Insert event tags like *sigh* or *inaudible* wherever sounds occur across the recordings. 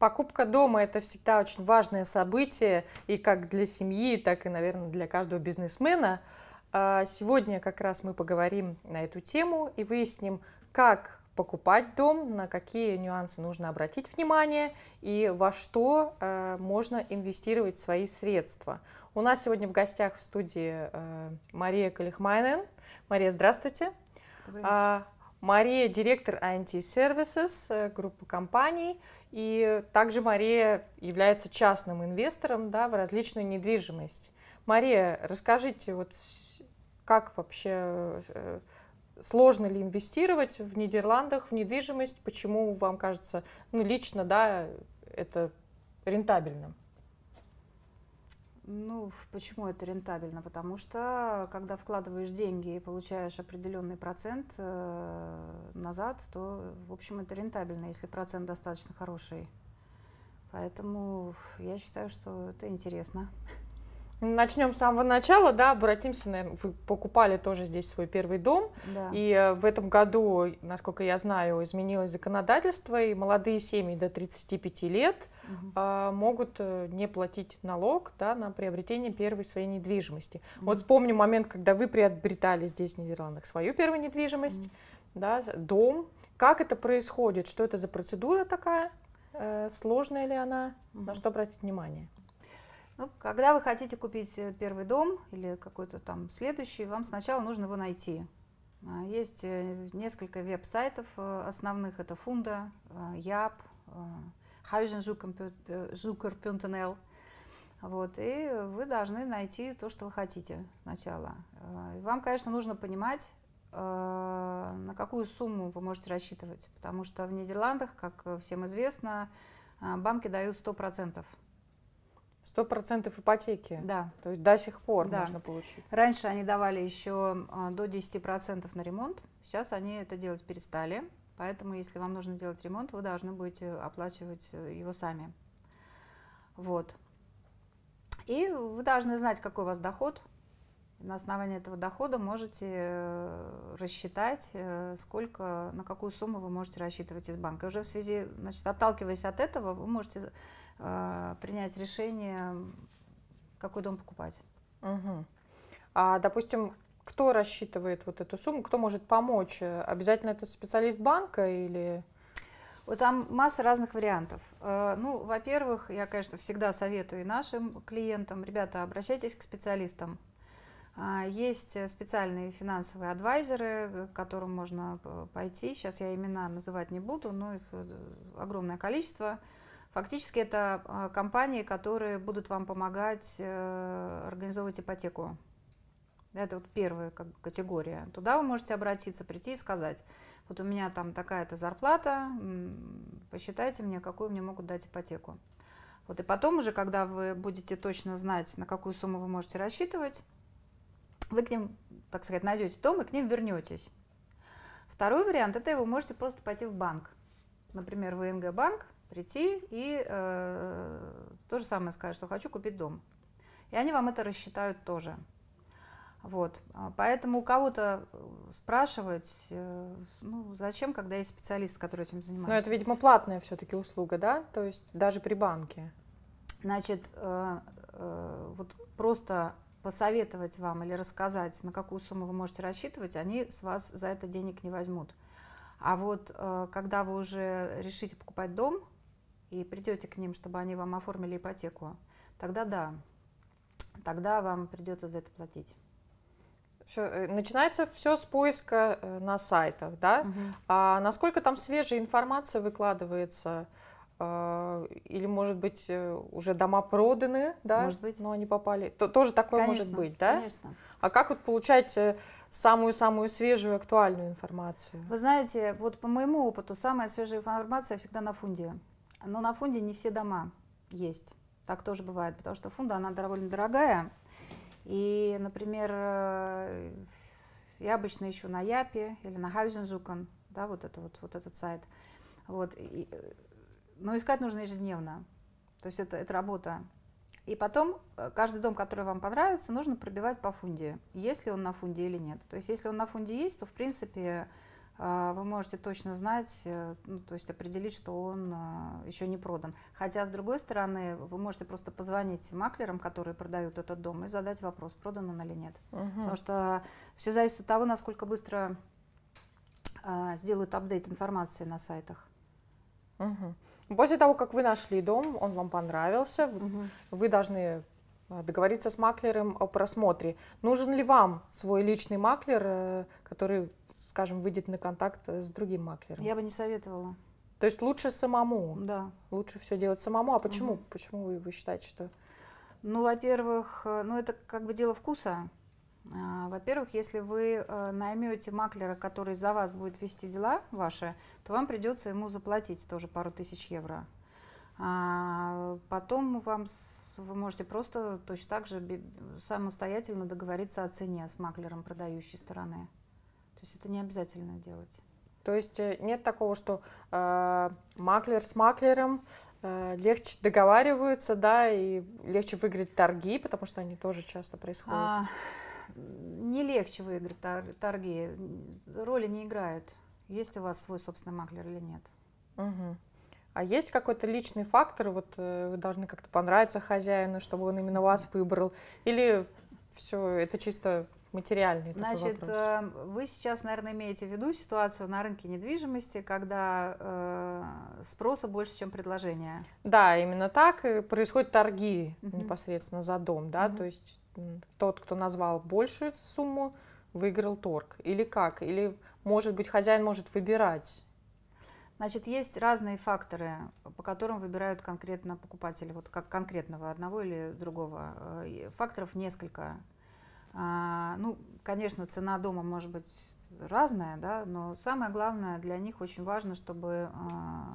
Покупка дома – это всегда очень важное событие, и как для семьи, так и, наверное, для каждого бизнесмена. А сегодня как раз мы поговорим на эту тему и выясним, как покупать дом, на какие нюансы нужно обратить внимание и во что э, можно инвестировать свои средства. У нас сегодня в гостях в студии э, Мария Калихмайнен. Мария, здравствуйте. А, Мария – директор INT Services, э, группы компаний – и также Мария является частным инвестором да, в различную недвижимость. Мария, расскажите, вот как вообще э, сложно ли инвестировать в Нидерландах в недвижимость? Почему вам кажется, ну лично, да, это рентабельным? Ну, почему это рентабельно? Потому что когда вкладываешь деньги и получаешь определенный процент э, назад, то, в общем, это рентабельно, если процент достаточно хороший. Поэтому я считаю, что это интересно. Начнем с самого начала, да, обратимся, наверное, вы покупали тоже здесь свой первый дом, да. и э, в этом году, насколько я знаю, изменилось законодательство, и молодые семьи до 35 лет угу. а, могут э, не платить налог, да, на приобретение первой своей недвижимости. Угу. Вот вспомню момент, когда вы приобретали здесь в Нидерландах свою первую недвижимость, угу. да, дом. Как это происходит? Что это за процедура такая? Э, сложная ли она? Угу. На что обратить внимание? Ну, когда вы хотите купить э, первый дом или какой-то там следующий, вам сначала нужно его найти. А, есть э, несколько веб-сайтов э, основных, это Фунда, Яп, huizenzoeker.nl. Вот, и вы должны найти то, что вы хотите сначала. Вам, конечно, нужно понимать, на какую сумму вы можете рассчитывать, потому что в Нидерландах, как всем известно, банки дают 100%. Сто процентов ипотеки? Да. То есть до сих пор да. можно получить? Раньше они давали еще а, до 10% на ремонт, сейчас они это делать перестали. Поэтому, если вам нужно делать ремонт, вы должны будете оплачивать э, его сами. Вот. И вы должны знать, какой у вас доход. На основании этого дохода можете э, рассчитать, э, сколько, на какую сумму вы можете рассчитывать из банка. И уже в связи, значит, отталкиваясь от этого, вы можете э, принять решение, какой дом покупать. Угу. А, допустим, кто рассчитывает вот эту сумму, кто может помочь? Обязательно это специалист банка или... Вот там масса разных вариантов. Э, ну, во-первых, я, конечно, всегда советую и нашим клиентам, ребята, обращайтесь к специалистам. А, есть специальные финансовые адвайзеры, к которым можно пойти. Сейчас я имена называть не буду, но их э, огромное количество. Фактически это а, компании, которые будут вам помогать э, организовывать ипотеку. Это вот первая как, категория. Туда вы можете обратиться, прийти и сказать, вот у меня там такая-то зарплата, посчитайте мне, какую мне могут дать ипотеку. Вот и потом уже, когда вы будете точно знать, на какую сумму вы можете рассчитывать, вы к ним, так сказать, найдете дом и к ним вернетесь. Второй вариант – это вы можете просто пойти в банк. Например, в ИНГ банк, прийти и э, то же самое сказать, что хочу купить дом. И они вам это рассчитают тоже. Вот. А поэтому у кого-то спрашивать, э, ну, зачем, когда есть специалист, который этим занимается. Но это, видимо, платная все-таки услуга, да? То есть даже при банке. Значит, э, э, вот просто посоветовать вам или рассказать, на какую сумму вы можете рассчитывать, они с вас за это денег не возьмут. А вот когда вы уже решите покупать дом, и придете к ним, чтобы они вам оформили ипотеку, тогда да, тогда вам придется за это платить. Все, э, начинается все с поиска э, на сайтах, да? Угу. А насколько там свежая информация выкладывается? А, или, может быть, э, уже дома проданы, да? Может быть. Но они попали. То, тоже такое конечно, может быть, да? Конечно. А как вот получать самую-самую свежую, актуальную информацию? Вы знаете, вот по моему опыту, самая свежая информация всегда на фунде. Но на фунде не все дома есть. Так тоже бывает, потому что фунда, она довольно дорогая. И, например, э, я обычно ищу на Япе или на Хаузензукан, да, вот, это вот, вот этот сайт. Вот. И, но искать нужно ежедневно. То есть это, это работа. И потом э, каждый дом, который вам понравится, нужно пробивать по фунде, ли он на фунде или нет. То есть если он на фунде есть, то в принципе вы можете точно знать, э, ну, то есть определить, что он а, еще не продан. Хотя, с другой стороны, вы можете просто позвонить маклерам, которые продают этот дом, и задать вопрос, продан он или нет. Угу. Потому что все зависит от того, насколько быстро а, сделают апдейт информации на сайтах. Угу. После того, как вы нашли дом, он вам понравился, угу. вы должны а, договориться с маклером о просмотре. Нужен ли вам свой личный маклер, э, который, скажем, выйдет на контакт с другим маклером? Я бы не советовала. То есть лучше самому? Да. Лучше все делать самому. А почему? Угу. Почему вы, вы считаете, что? Ну, во-первых, э, ну это как бы дело вкуса. А, во-первых, если вы э, наймете маклера, который за вас будет вести дела ваши, то вам придется ему заплатить тоже пару тысяч евро. А потом вам, вы можете просто точно так же самостоятельно договориться о цене с маклером продающей стороны. То есть это не обязательно делать. То есть э, нет такого, что э, маклер с маклером э, легче договариваются, да, и легче выиграть торги, потому что они тоже часто происходят. А, не легче выиграть торги, роли не играют. Есть у вас свой собственный маклер или нет. Угу. А есть какой-то личный фактор, вот э, вы должны как-то понравиться хозяину, чтобы он именно вас выбрал, или все это чисто материальный Значит, вопрос? Э, вы сейчас, наверное, имеете в виду ситуацию на рынке недвижимости, когда э, спроса больше, чем предложения. Да, именно так и происходят торги угу. непосредственно за дом, да, угу. то есть тот, кто назвал большую сумму, выиграл торг. Или как? Или, может быть, хозяин может выбирать Значит, есть разные факторы, по которым выбирают конкретно покупатели, вот как конкретного одного или другого. Э, факторов несколько. А, ну, конечно, цена дома может быть разная, да, но самое главное для них очень важно, чтобы а,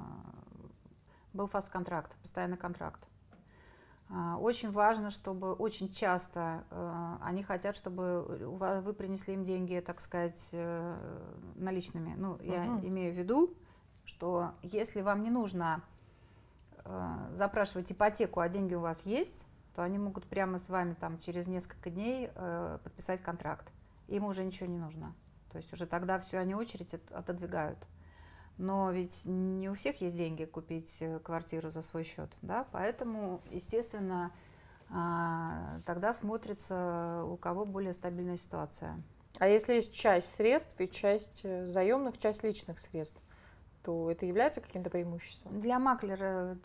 был фаст контракт, постоянный контракт. А, очень важно, чтобы очень часто они хотят, чтобы вы принесли им деньги, так сказать, э, наличными. Ну, я угу. имею в виду, что если вам не нужно э, запрашивать ипотеку, а деньги у вас есть, то они могут прямо с вами там через несколько дней э, подписать контракт. Им уже ничего не нужно. То есть уже тогда все они очередь отодвигают. Но ведь не у всех есть деньги купить э, квартиру за свой счет, да, поэтому, естественно, э, тогда смотрится, у кого более стабильная ситуация. А если есть часть средств и часть э, заемных, часть личных средств? То это является каким-то преимуществом? Для маклера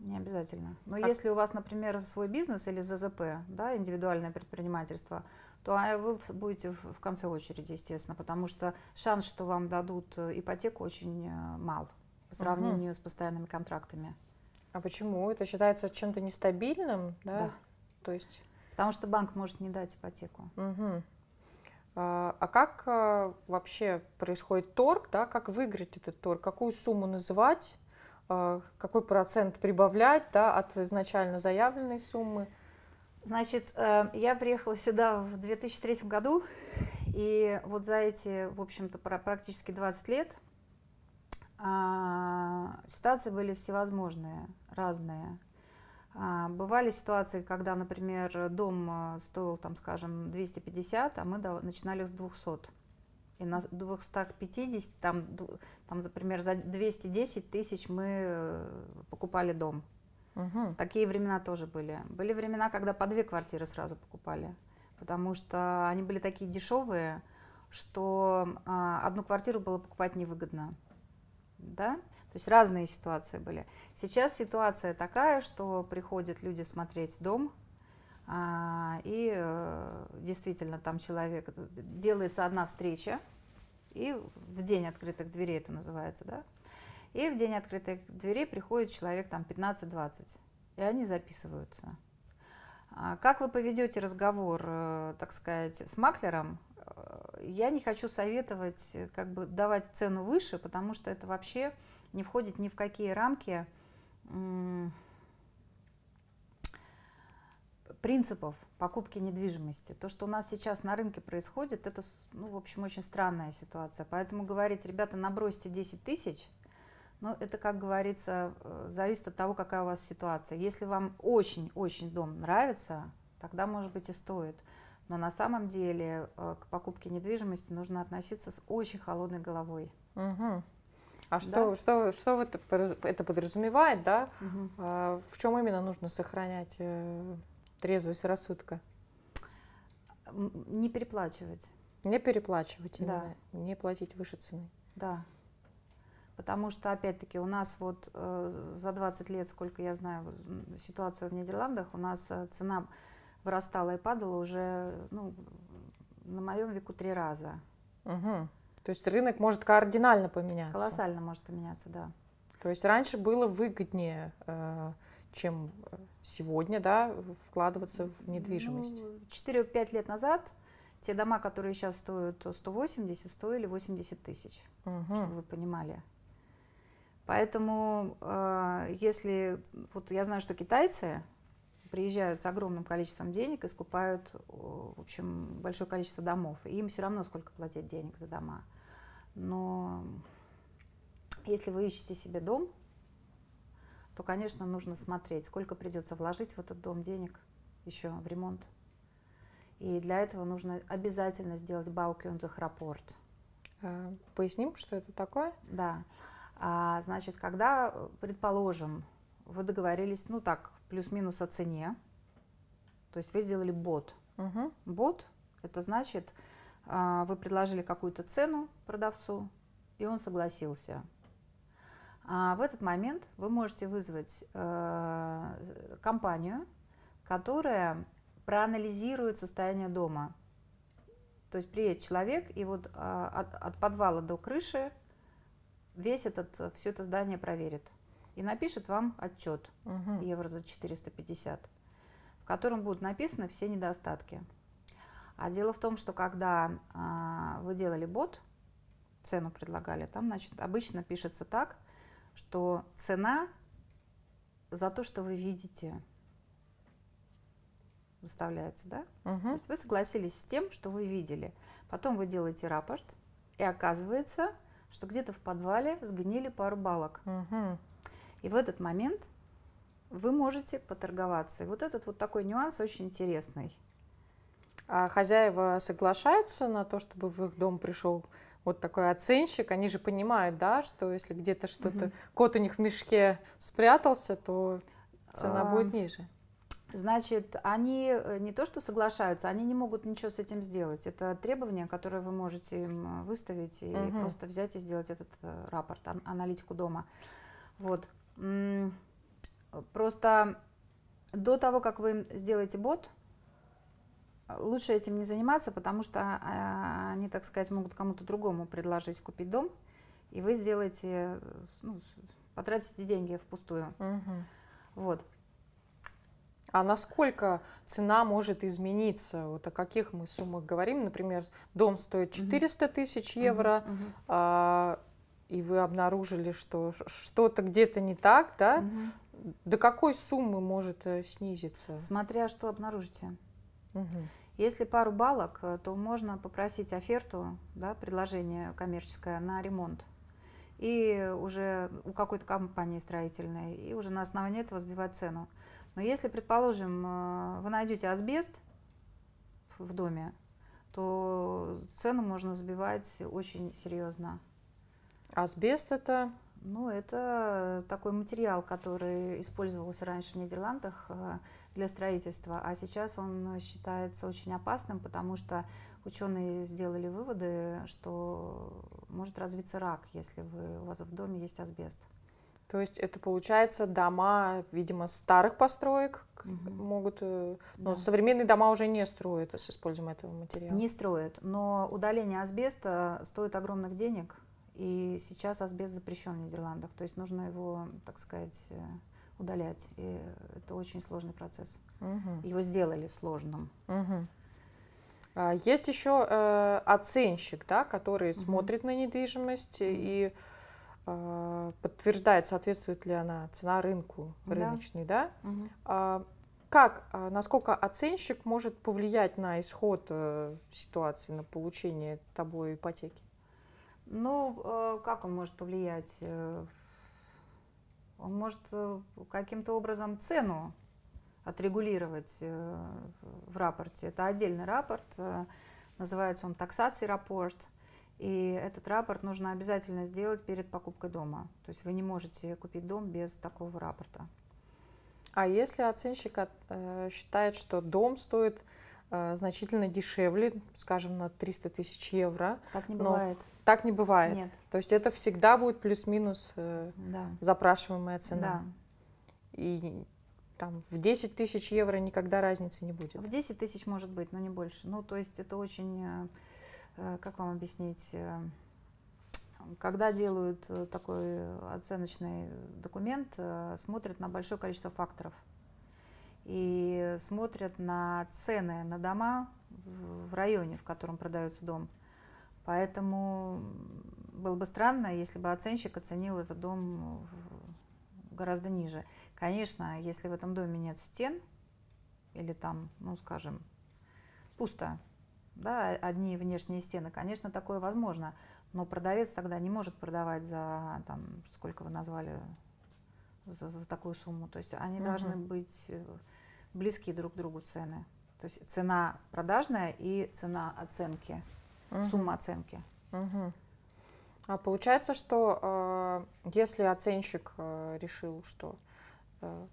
не обязательно. Но а... если у вас, например, свой бизнес или ЗЗП, да, индивидуальное предпринимательство, то а, вы будете в конце очереди, естественно, потому что шанс, что вам дадут э, ипотеку, очень э, мал по сравнению угу. с постоянными контрактами. А почему? Это считается чем-то нестабильным, да? Да. То есть... Потому что банк может не дать ипотеку. Угу. А, а как а, вообще происходит торг, да, как выиграть этот торг, какую сумму называть, а, какой процент прибавлять да, от изначально заявленной суммы? Значит, э, я приехала сюда в 2003 году, и вот за эти, в общем-то, практически 20 лет ситуации были всевозможные, разные. А, бывали ситуации, когда, например, дом а, стоил, там, скажем, 250, а мы начинали с 200. И на 250, там, там, например, за 210 тысяч мы э, покупали дом. Угу. Такие времена тоже были. Были времена, когда по две квартиры сразу покупали, потому что они были такие дешевые, что а, одну квартиру было покупать невыгодно. Да? То есть разные ситуации были. Сейчас ситуация такая, что приходят люди смотреть дом, а, и э, действительно там человек, делается одна встреча, и в день открытых дверей это называется, да, и в день открытых дверей приходит человек там 15-20, и они записываются. А как вы поведете разговор, э, так сказать, с маклером, э, я не хочу советовать, как бы давать цену выше, потому что это вообще не входит ни в какие рамки принципов покупки недвижимости. То, что у нас сейчас на рынке происходит, это, ну, в общем, очень странная ситуация. Поэтому говорить, ребята, набросьте 10 тысяч, ну, это, как говорится, э, зависит от того, какая у вас ситуация. Если вам очень-очень дом нравится, тогда, может быть, и стоит. Но на самом деле э, к покупке недвижимости нужно относиться с очень холодной головой. Угу. А что, да? что, что это, это подразумевает, да? Угу. А, в чем именно нужно сохранять э, трезвость рассудка? Не переплачивать. Не переплачивать именно, да. не платить выше цены. Да. Потому что, опять-таки, у нас вот э, за 20 лет, сколько я знаю ситуацию в Нидерландах, у нас э, цена вырастала и падала уже ну, на моем веку три раза. Угу. То есть рынок может кардинально поменяться. Колоссально может поменяться, да. То есть раньше было выгоднее, э, чем сегодня, да, вкладываться в недвижимость. Ну, 4-5 лет назад те дома, которые сейчас стоят 180, стоили 80 тысяч, угу. чтобы вы понимали. Поэтому, э, если вот я знаю, что китайцы приезжают с огромным количеством денег и скупают, в общем, большое количество домов. И им все равно сколько платить денег за дома. Но если вы ищете себе дом, то, конечно, нужно смотреть, сколько придется вложить в этот дом денег еще в ремонт. И для этого нужно обязательно сделать Баукюнзах-рапорт. А, поясним, что это такое? Да. А, значит, когда, предположим, вы договорились, ну так, плюс-минус о цене. То есть вы сделали бот. Угу. Бот – это значит, вы предложили какую-то цену продавцу, и он согласился. А в этот момент вы можете вызвать э, компанию, которая проанализирует состояние дома. То есть приедет человек, и вот э, от, от подвала до крыши весь этот, все это здание проверит и напишет вам отчет угу. евро за 450, в котором будут написаны все недостатки. А дело в том, что когда а, вы делали бот, цену предлагали, там, значит, обычно пишется так, что цена за то, что вы видите, выставляется, да? Угу. То есть вы согласились с тем, что вы видели. Потом вы делаете рапорт, и оказывается, что где-то в подвале сгнили пару балок. Угу. И в этот момент вы можете поторговаться. И вот этот вот такой нюанс очень интересный. А хозяева соглашаются на то, чтобы в их дом пришел вот такой оценщик? Они же понимают, да, что если где-то что-то, угу. кот у них в мешке спрятался, то цена а, будет ниже. Значит, они э, не то что соглашаются, они не могут ничего с этим сделать. Это требование, которое вы можете им выставить и угу. просто взять и сделать этот э, рапорт, аналитику дома. Вот. Просто до того, как вы сделаете бот, лучше этим не заниматься, потому что а, они, так сказать, могут кому-то другому предложить купить дом, и вы сделаете, ну, потратите деньги впустую. Угу. Вот. А насколько цена может измениться? Вот о каких мы суммах говорим? Например, дом стоит 400 тысяч евро, угу. А, и вы обнаружили, что что-то где-то не так, да, угу. до какой суммы может э, снизиться? Смотря что обнаружите. Угу. Если пару балок, э, то можно попросить оферту, да, предложение коммерческое на ремонт. И уже у какой-то компании строительной, и уже на основании этого сбивать цену. Но если, предположим, э, вы найдете асбест в доме, то цену можно сбивать очень серьезно. Асбест это? Ну, это такой материал, который использовался раньше в Нидерландах э, для строительства, а сейчас он считается очень опасным, потому что ученые сделали выводы, что может развиться рак, если вы, у вас в доме есть асбест. То есть это получается дома, видимо, старых построек угу. могут, э, но да. современные дома уже не строят с использованием этого материала. Не строят, но удаление асбеста стоит огромных денег, и сейчас асбест запрещен в Нидерландах, то есть нужно его, так сказать, э, удалять. И это очень сложный процесс. Угу. Его сделали сложным. Угу. Есть еще э, оценщик, да, который угу. смотрит на недвижимость угу. и э, подтверждает, соответствует ли она цена рынку рыночной, да? да? Угу. А, как, а, насколько оценщик может повлиять на исход э, ситуации, на получение тобой ипотеки? Ну, э, как он может повлиять? Он может э, каким-то образом цену отрегулировать э, в рапорте. Это отдельный рапорт, э, называется он таксации рапорт. И этот рапорт нужно обязательно сделать перед покупкой дома. То есть вы не можете купить дом без такого рапорта. А если оценщик считает, что дом стоит значительно дешевле, скажем, на 300 тысяч евро. Так не бывает. Так не бывает. Нет. То есть это всегда будет плюс-минус э, да. запрашиваемая цена. Да. И там в 10 тысяч евро никогда разницы не будет. В 10 тысяч может быть, но не больше. Ну, то есть это очень, э, э, как вам объяснить, э, когда делают э, такой оценочный документ, э, смотрят на большое количество факторов. И смотрят на цены на дома в районе, в котором продается дом. Поэтому было бы странно, если бы оценщик оценил этот дом гораздо ниже. Конечно, если в этом доме нет стен, или там, ну, скажем, пусто, да, одни внешние стены, конечно, такое возможно. Но продавец тогда не может продавать за, там, сколько вы назвали, за, за такую сумму. То есть они угу. должны быть э, близкие друг к другу цены. То есть цена продажная и цена оценки, угу. сумма оценки. Угу. А получается, что э, если оценщик э, решил, что, э,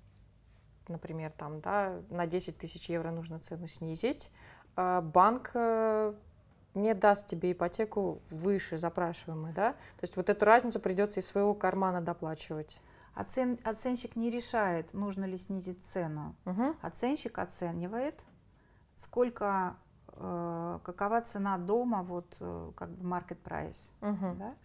например, там, да, на 10 тысяч евро нужно цену снизить, э, банк э, не даст тебе ипотеку выше запрашиваемой, да? То есть вот эту разницу придется из своего кармана доплачивать. Оцен, оценщик не решает, нужно ли снизить цену. Угу. Оценщик оценивает, сколько, какова цена дома, вот э, как бы market price. Угу. Да?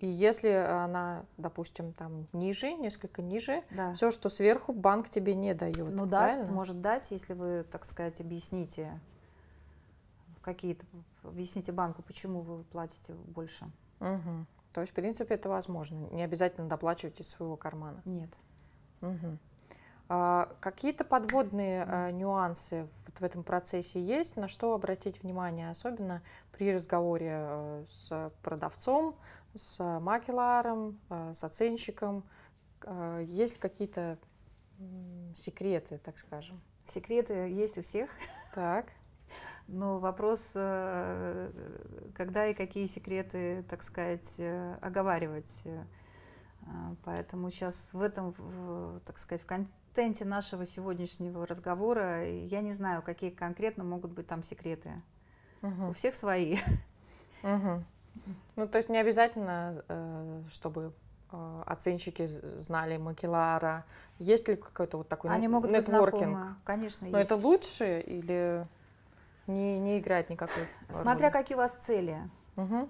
И если она, допустим, там ниже, несколько ниже, да. все, что сверху, банк тебе не дает. Ну да, может дать, если вы, так сказать, объясните какие-то, объясните банку, почему вы платите больше. Угу. То есть, в принципе, это возможно. Не обязательно доплачивать из своего кармана. Нет. Угу. А, какие-то подводные а, нюансы в этом процессе есть, на что обратить внимание, особенно при разговоре а, с продавцом, с макеларом, а, с оценщиком? А, есть ли какие-то секреты, так скажем? Секреты есть у всех. Так. Но вопрос, э, когда и какие секреты, так сказать, э, оговаривать. Э, поэтому сейчас в этом, так сказать, в контенте нашего сегодняшнего разговора я не знаю, какие конкретно могут быть там секреты. Угу. У всех свои. Угу. Ну, то есть не обязательно, чтобы оценщики знали Макелара. Есть ли какой-то вот такой Они могут нетворкинг? Быть знакомы. Конечно, Но есть. это лучше или не, не играет никакой роли. Смотря какие у вас цели, угу.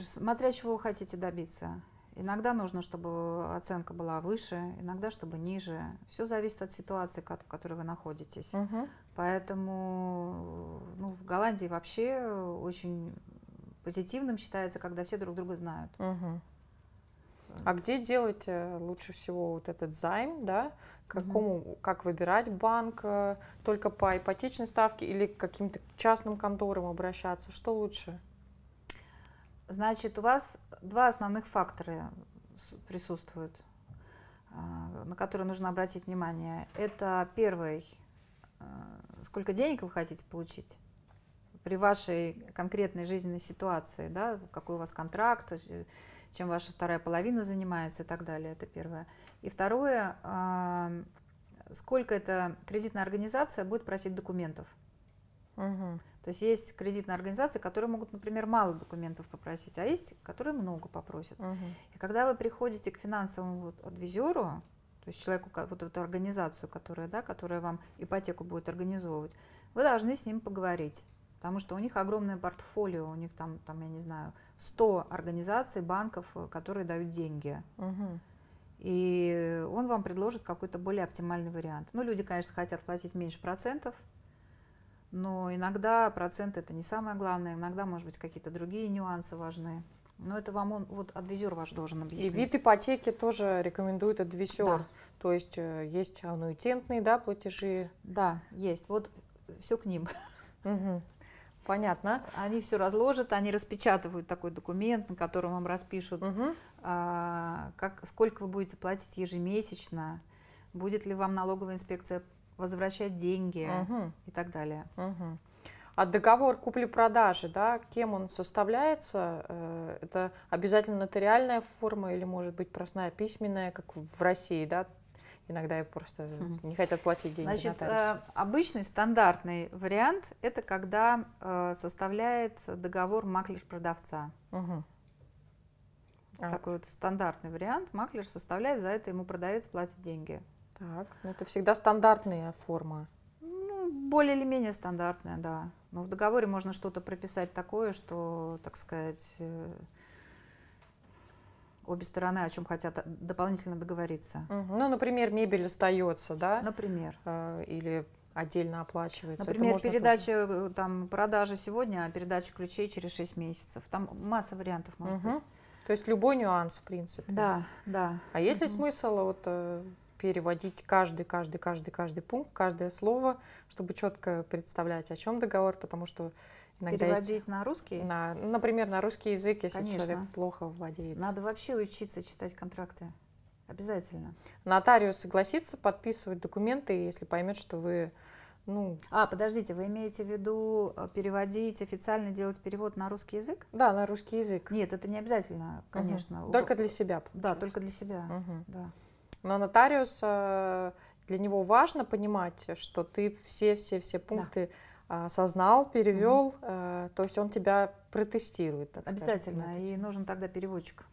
смотря чего вы хотите добиться. Иногда нужно, чтобы оценка была выше, иногда, чтобы ниже. Все зависит от ситуации, в которой вы находитесь. Угу. Поэтому ну, в Голландии вообще очень позитивным считается, когда все друг друга знают. Угу. А где делать лучше всего вот этот займ, да? Какому, угу. как выбирать банк э, только по ипотечной ставке или к каким-то частным конторам обращаться? Что лучше? Значит, у вас два основных фактора присутствуют, а, на которые нужно обратить внимание. Это первый, э, сколько денег вы хотите получить при вашей конкретной жизненной ситуации, да, какой у вас контракт, чем ваша вторая половина занимается и так далее. Это первое. И второе, сколько эта кредитная организация будет просить документов. Угу. То есть есть кредитные организации, которые могут, например, мало документов попросить, а есть, которые много попросят. Угу. И когда вы приходите к финансовому вот адвизеру, то есть человеку, вот эту организацию, которая, да, которая вам ипотеку будет организовывать, вы должны с ним поговорить. Потому что у них огромное портфолио, у них там, там я не знаю, 100 организаций, банков, э, которые дают деньги. Угу. И он вам предложит какой-то более оптимальный вариант. Ну, люди, конечно, хотят платить меньше процентов, но иногда процент это не самое главное, иногда, может быть, какие-то другие нюансы важны. Но это вам он, вот адвизер ваш должен объяснить. И вид ипотеки тоже рекомендует адвизер. Да. То есть э, есть аннуитентные да, платежи. Да, есть. Вот все к ним. Угу. Понятно. Они все разложат, они распечатывают такой документ, на котором вам распишут, угу. а, как, сколько вы будете платить ежемесячно, будет ли вам налоговая инспекция возвращать деньги угу. и так далее. Угу. А договор купли-продажи, да, кем он составляется? Э, это обязательно нотариальная форма или может быть простая письменная, как в России, да? Иногда просто не хотят платить деньги. Значит, э, обычный стандартный вариант – это когда э, составляется договор маклер-продавца. Угу. Такой вот стандартный вариант. Маклер составляет, за это ему продавец платит деньги. Так, ну это всегда стандартная форма. Ну, более или менее стандартная, да. Но в договоре можно что-то прописать такое, что, так сказать, э, обе стороны о чем хотят дополнительно договориться. Угу. Ну, например, мебель остается, да? Например. Э, или отдельно оплачивается. Например, передача тоже... там продажи сегодня, а передача ключей через 6 месяцев. Там масса вариантов может угу. быть. То есть любой нюанс, в принципе. Да, да. А есть ли смысл вот э, переводить каждый, каждый, каждый, каждый пункт, каждое слово, чтобы четко представлять, о чем договор, потому что иногда Переводить есть, на русский? На, ну, например, на русский язык, если Конечно. человек плохо владеет. Надо вообще учиться читать контракты. Обязательно. Нотариус согласится подписывать документы, если поймет, что вы ну... А, подождите, вы имеете в виду э, переводить, официально делать перевод на русский язык? Да, на русский язык. Нет, это не обязательно, конечно. Угу. Только для себя. Получается. Да, только для себя. Угу. Да. Но нотариус, э, для него важно понимать, что ты все-все-все пункты да. осознал, перевел, угу. то есть он тебя протестирует. Так Обязательно, скажем, и нужен тогда переводчик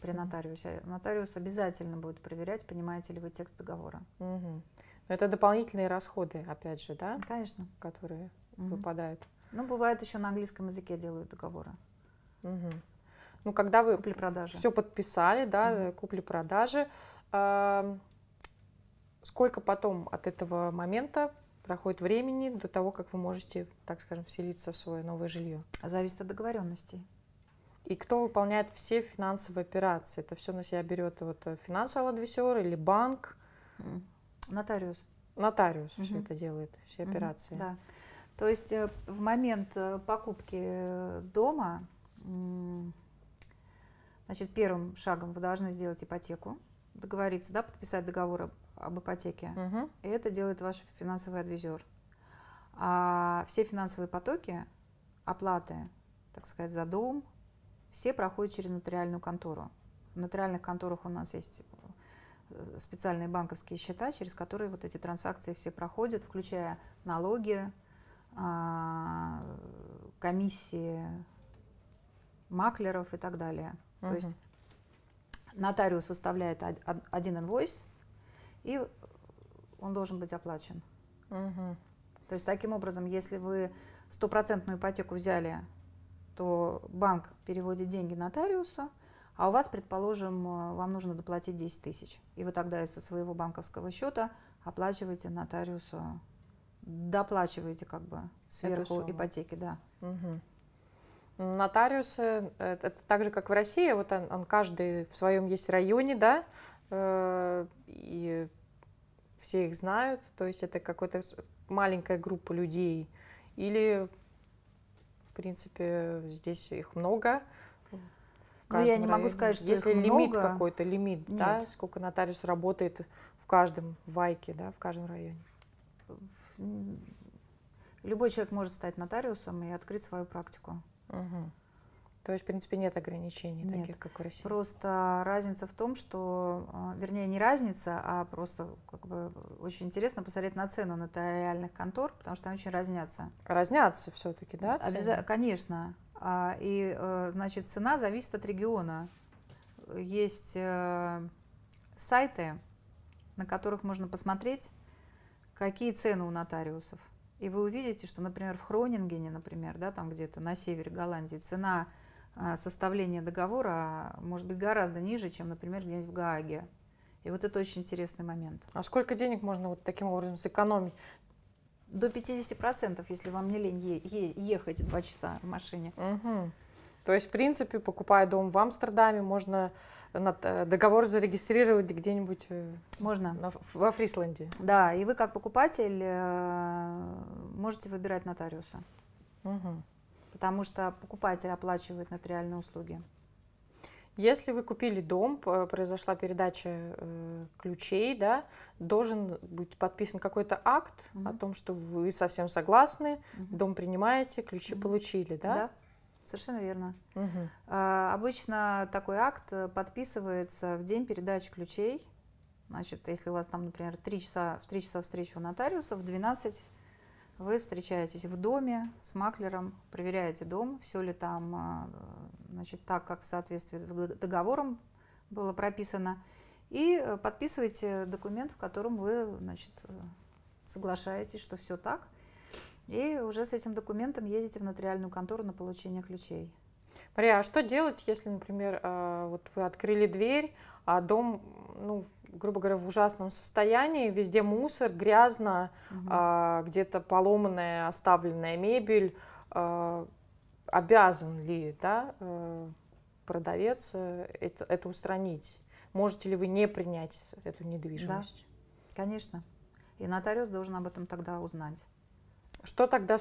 при нотариусе. Нотариус обязательно будет проверять, понимаете ли вы текст договора. Угу. Но это дополнительные расходы, опять же, да? Конечно. Которые угу. выпадают. Ну, бывает еще на английском языке делают договоры. Угу. Ну, когда вы все подписали, да, угу. купли-продажи, э, сколько потом от этого момента проходит времени до того, как вы можете, так скажем, вселиться в свое новое жилье? Зависит от договоренностей. И кто выполняет все финансовые операции? Это все на себя берет вот финансовый адвесер или банк? Нотариус. Нотариус угу. все это делает, все угу. операции. Да. То есть э, в момент э, покупки э, дома, значит, первым шагом вы должны сделать ипотеку, договориться, да, подписать договор об ипотеке. Угу. И это делает ваш финансовый адвизер. А все финансовые потоки, оплаты, так сказать, за дом, все проходят через нотариальную контору. В нотариальных конторах у нас есть Э, специальные банковские счета, через которые вот эти транзакции все проходят, включая налоги, а, комиссии маклеров и так далее. Угу. То есть нотариус выставляет один инвойс, и он должен быть оплачен. Угу. То есть таким образом, если вы стопроцентную ипотеку взяли, то банк переводит деньги нотариусу, а у вас, предположим, э, вам нужно доплатить 10 тысяч, и вы тогда из своего банковского счета оплачиваете нотариусу, доплачиваете как бы сверху ипотеки, да. Угу. Нотариусы, это, так же, как в России, вот он, он каждый в своем есть районе, да, э, и все их знают, то есть это какая-то маленькая группа людей, или, в принципе, здесь их много, ну, я не могу сказать, что Если лимит много... какой-то, лимит, Нет. да, сколько нотариус работает в каждом вайке, да, в каждом районе? Любой человек может стать нотариусом и открыть свою практику. Угу. То есть, в принципе, нет ограничений нет. таких, как в России. Просто разница в том, что, а, вернее, не разница, а просто как бы очень интересно посмотреть на цену нотариальных контор, потому что они очень разнятся. Разнятся все-таки, да? Обяза- конечно. А, и, э, значит, цена зависит от региона. Есть э, сайты, на которых можно посмотреть, какие цены у нотариусов. И вы увидите, что, например, в Хронингене, например, да, там где-то на севере Голландии, цена а, составления договора может быть гораздо ниже, чем, например, где-нибудь в Гааге. И вот это очень интересный момент. А сколько денег можно вот таким образом сэкономить? До 50%, если вам не лень е- е- ехать два часа в машине. Угу. То есть, в принципе, покупая дом в Амстердаме, можно э, договор зарегистрировать где-нибудь э, можно. Во Фрисланде. Да, и вы как покупатель э, можете выбирать нотариуса. Угу. Потому что покупатель оплачивает нотариальные услуги. Если вы купили дом, произошла передача э, ключей, да, должен быть подписан какой-то акт угу. о том, что вы совсем согласны, угу. дом принимаете, ключи угу. получили, да? Да, совершенно верно. Угу. А, обычно такой акт подписывается в день передачи ключей. Значит, если у вас там, например, 3 часа, в 3 часа встреча у нотариуса, в 12 вы встречаетесь в доме с маклером, проверяете дом, все ли там а, значит, так, как в соответствии с договором было прописано, и э, подписываете документ, в котором вы значит, э, соглашаетесь, что все так, и уже с этим документом едете в нотариальную контору на получение ключей. Мария, а что делать, если, например, а, вот вы открыли дверь, а дом, ну, грубо говоря, в ужасном состоянии, везде мусор, грязно, угу. где-то поломанная, оставленная мебель, а, обязан ли да, э, продавец э, это, это устранить? Можете ли вы не принять эту недвижимость? Да, конечно. И нотариус должен об этом тогда узнать. Что тогда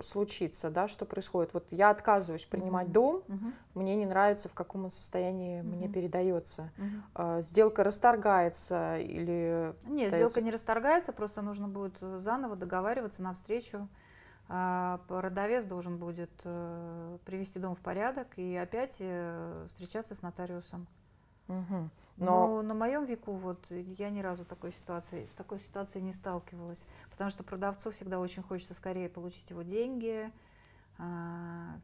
случится, да, что происходит? Вот я отказываюсь принимать mm-hmm. дом, mm-hmm. мне не нравится, в каком он состоянии mm-hmm. мне передается. Mm-hmm. Сделка расторгается или... Нет, дается... сделка не расторгается, просто нужно будет заново договариваться на встречу. А, продавец должен будет э, привести дом в порядок и опять э, встречаться с нотариусом. Угу. Но... Но на моем веку вот я ни разу такой ситуации, с такой ситуацией не сталкивалась, потому что продавцу всегда очень хочется скорее получить его деньги, а,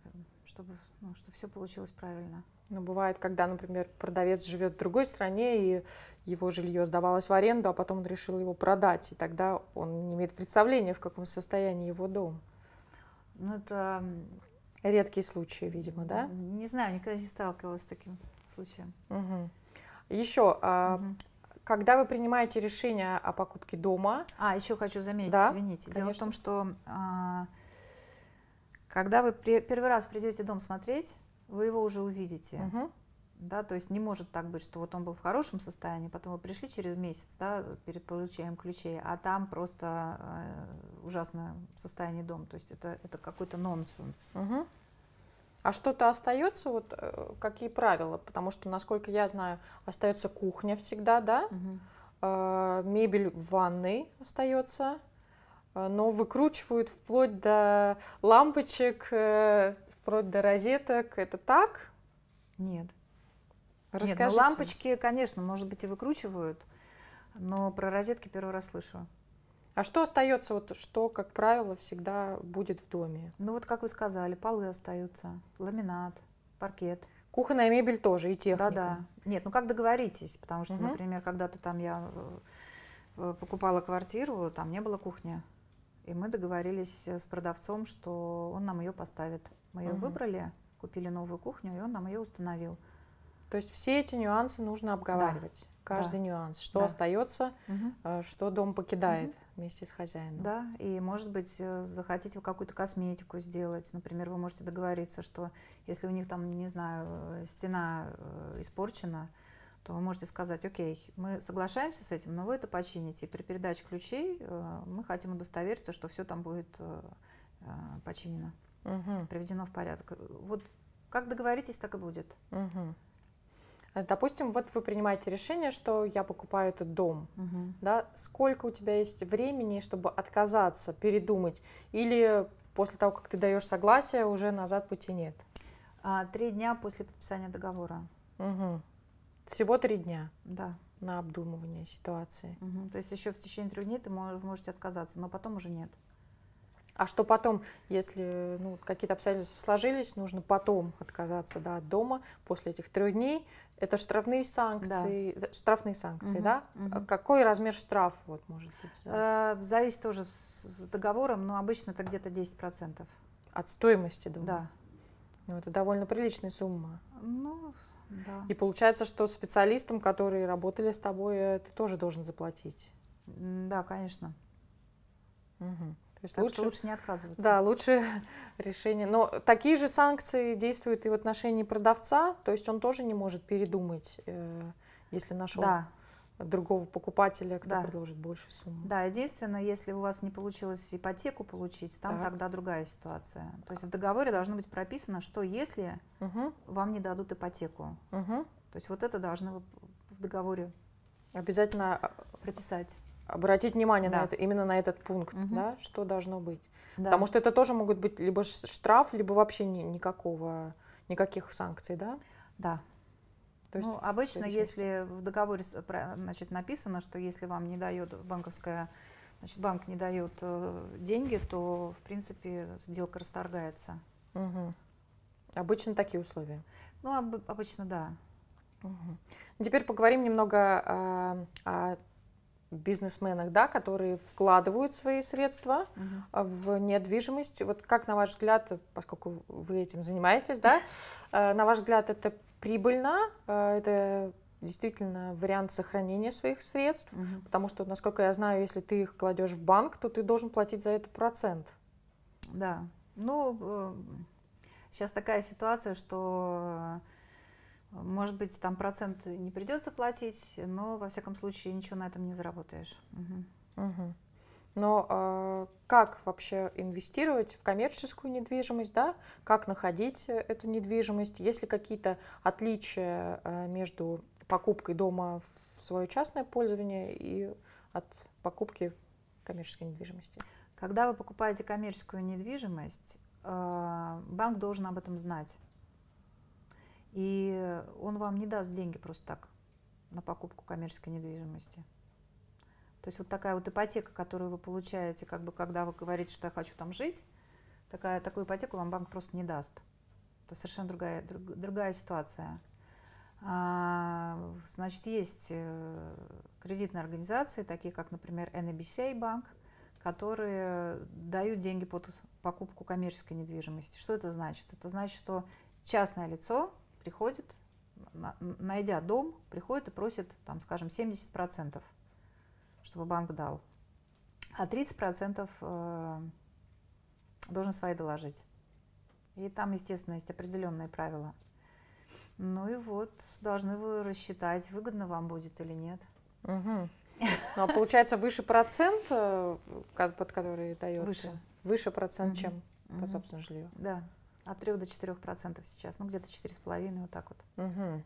чтобы, ну, чтобы все получилось правильно. Но бывает, когда, например, продавец живет в другой стране, и его жилье сдавалось в аренду, а потом он решил его продать, и тогда он не имеет представления, в каком состоянии его дом. Ну, это... Редкие случаи, видимо, да? Не знаю, никогда не сталкивалась с таким случаем. Угу. Еще, угу. когда вы принимаете решение о покупке дома... А, еще хочу заметить, да? извините. Конечно. Дело в том, что а, когда вы при, первый раз придете дом смотреть, вы его уже увидите. Угу. Да, то есть не может так быть, что вот он был в хорошем состоянии, потом вы пришли через месяц, да, перед получением ключей, а там просто э, ужасное состояние дома. То есть это, это какой-то нонсенс. Угу. А что-то остается, вот э, какие правила? Потому что, насколько я знаю, остается кухня всегда, да? Угу. Мебель в ванной остается, э, но выкручивают вплоть до лампочек, вплоть до розеток. Это так? Нет. Расскажите. Нет, ну лампочки, конечно, может быть, и выкручивают, но про розетки первый раз слышу. А что остается, вот что, как правило, всегда будет в доме? Ну вот, как вы сказали, полы остаются, ламинат, паркет. Кухонная мебель тоже и техника. Да-да. Нет, ну как договоритесь, потому что, угу. например, когда-то там я э, э, покупала квартиру, там не было кухни. И мы договорились с продавцом, что он нам ее поставит. Мы ее угу. выбрали, купили новую кухню, и он нам ее установил. То есть все эти нюансы нужно обговаривать. Да каждый да. нюанс, что да. остается, угу. что дом покидает угу. Вместе с хозяином. Да, и может быть э, захотите вы какую-то косметику сделать, например, вы можете договориться, что если у них там, не знаю, э, стена испорчена, то вы можете сказать, окей, мы соглашаемся с этим, но вы это почините. при передаче ключей мы хотим удостовериться, что все там будет починено, угу. приведено в порядок. Вот как договоритесь, так и будет. Угу. Э, допустим, вот вы принимаете решение, что я покупаю этот дом, угу. да, сколько у тебя есть времени, чтобы отказаться, передумать, или после того, как ты даешь согласие, уже назад пути нет? А, три дня после подписания договора. Угу. Всего три дня? Да. На обдумывание ситуации. Угу. То есть еще в течение трех дней ты можете отказаться, но потом уже нет. А что потом, если ну, какие-то обстоятельства сложились, нужно потом отказаться да, от дома после этих трех дней, это штрафные санкции, да. штрафные санкции, угу, да? Угу. Какой размер штрафа вот может быть? Да? Э, зависит тоже с, договором, но обычно это где-то 10%. От стоимости дома? Да. Ну, это довольно приличная сумма. Ну, да. И получается, что специалистам, которые работали с тобой, ты тоже должен заплатить? Да, конечно. Угу. То есть так лучше, лучше не отказываться. Да, лучше *laughs* решение. Но такие же санкции действуют и в отношении продавца, то есть он тоже не может передумать, э, если нашел да. другого покупателя, кто Да. предложит больше сумму. Да, единственное, если у вас не получилось ипотеку получить, там Так. тогда другая ситуация. То есть в договоре должно быть прописано, что если Мгм, вам не дадут ипотеку. мгм. То есть вот это должны вы в договоре Обязательно а, прописать. Обратить внимание на Да. это, именно на этот пункт, Мгм. да, что должно быть. Да. Потому что это тоже могут быть либо штраф, либо вообще ни- никакого, никаких санкций, да? Да. То есть ну, обычно, если в договоре значит, написано, что если вам не дает банковская, значит, банк не дает э, деньги, то, в принципе, сделка расторгается. Мгм. Обычно такие условия. Ну, об- обычно, да. Ну, Теперь поговорим немного а, о бизнесменах, да, которые вкладывают свои средства а, в недвижимость. Вот как, на ваш взгляд, поскольку вы этим занимаетесь, да, *laughs* э, на ваш взгляд, это прибыльно, э, это действительно вариант сохранения своих средств, Мгм. потому что, насколько я знаю, если ты их кладешь в банк, то ты должен платить за это процент. Да. Ну, сейчас такая ситуация, что, э, может быть, там процент не придется платить, но, во всяком случае, ничего на этом не заработаешь. Мгм. Мгм. Но э, как вообще инвестировать в коммерческую недвижимость, да? Как находить э, эту недвижимость? Есть ли какие-то отличия э, между покупкой дома в свое частное пользование и от покупки коммерческой недвижимости? Когда вы покупаете коммерческую недвижимость, э, банк должен об этом знать. И он вам не даст деньги просто так на покупку коммерческой недвижимости. То есть вот такая вот ипотека, которую вы получаете, как бы, когда вы говорите, что я хочу там жить, такая, такую ипотеку вам банк просто не даст. Это совершенно другая, друг- другая ситуация. А, значит, есть э, кредитные организации, такие как, например, NABCA банк, которые дают деньги под покупку коммерческой недвижимости. Что это значит? Это значит, что частное лицо приходит, на- найдя дом, приходит и просит, там, скажем, 70%, чтобы банк дал. А 30% э, должен свои доложить. И там, естественно, есть определенные правила. Ну и вот, должны вы рассчитать, выгодно вам будет или нет. Мгм. *laughs* Ну, а получается выше процент, э, под который дается? Выше. Выше процент, Мгм. чем Мгм. по собственному жилью. Да, от 3 до 4 процентов сейчас, ну где-то 4,5, вот так вот. Мгм.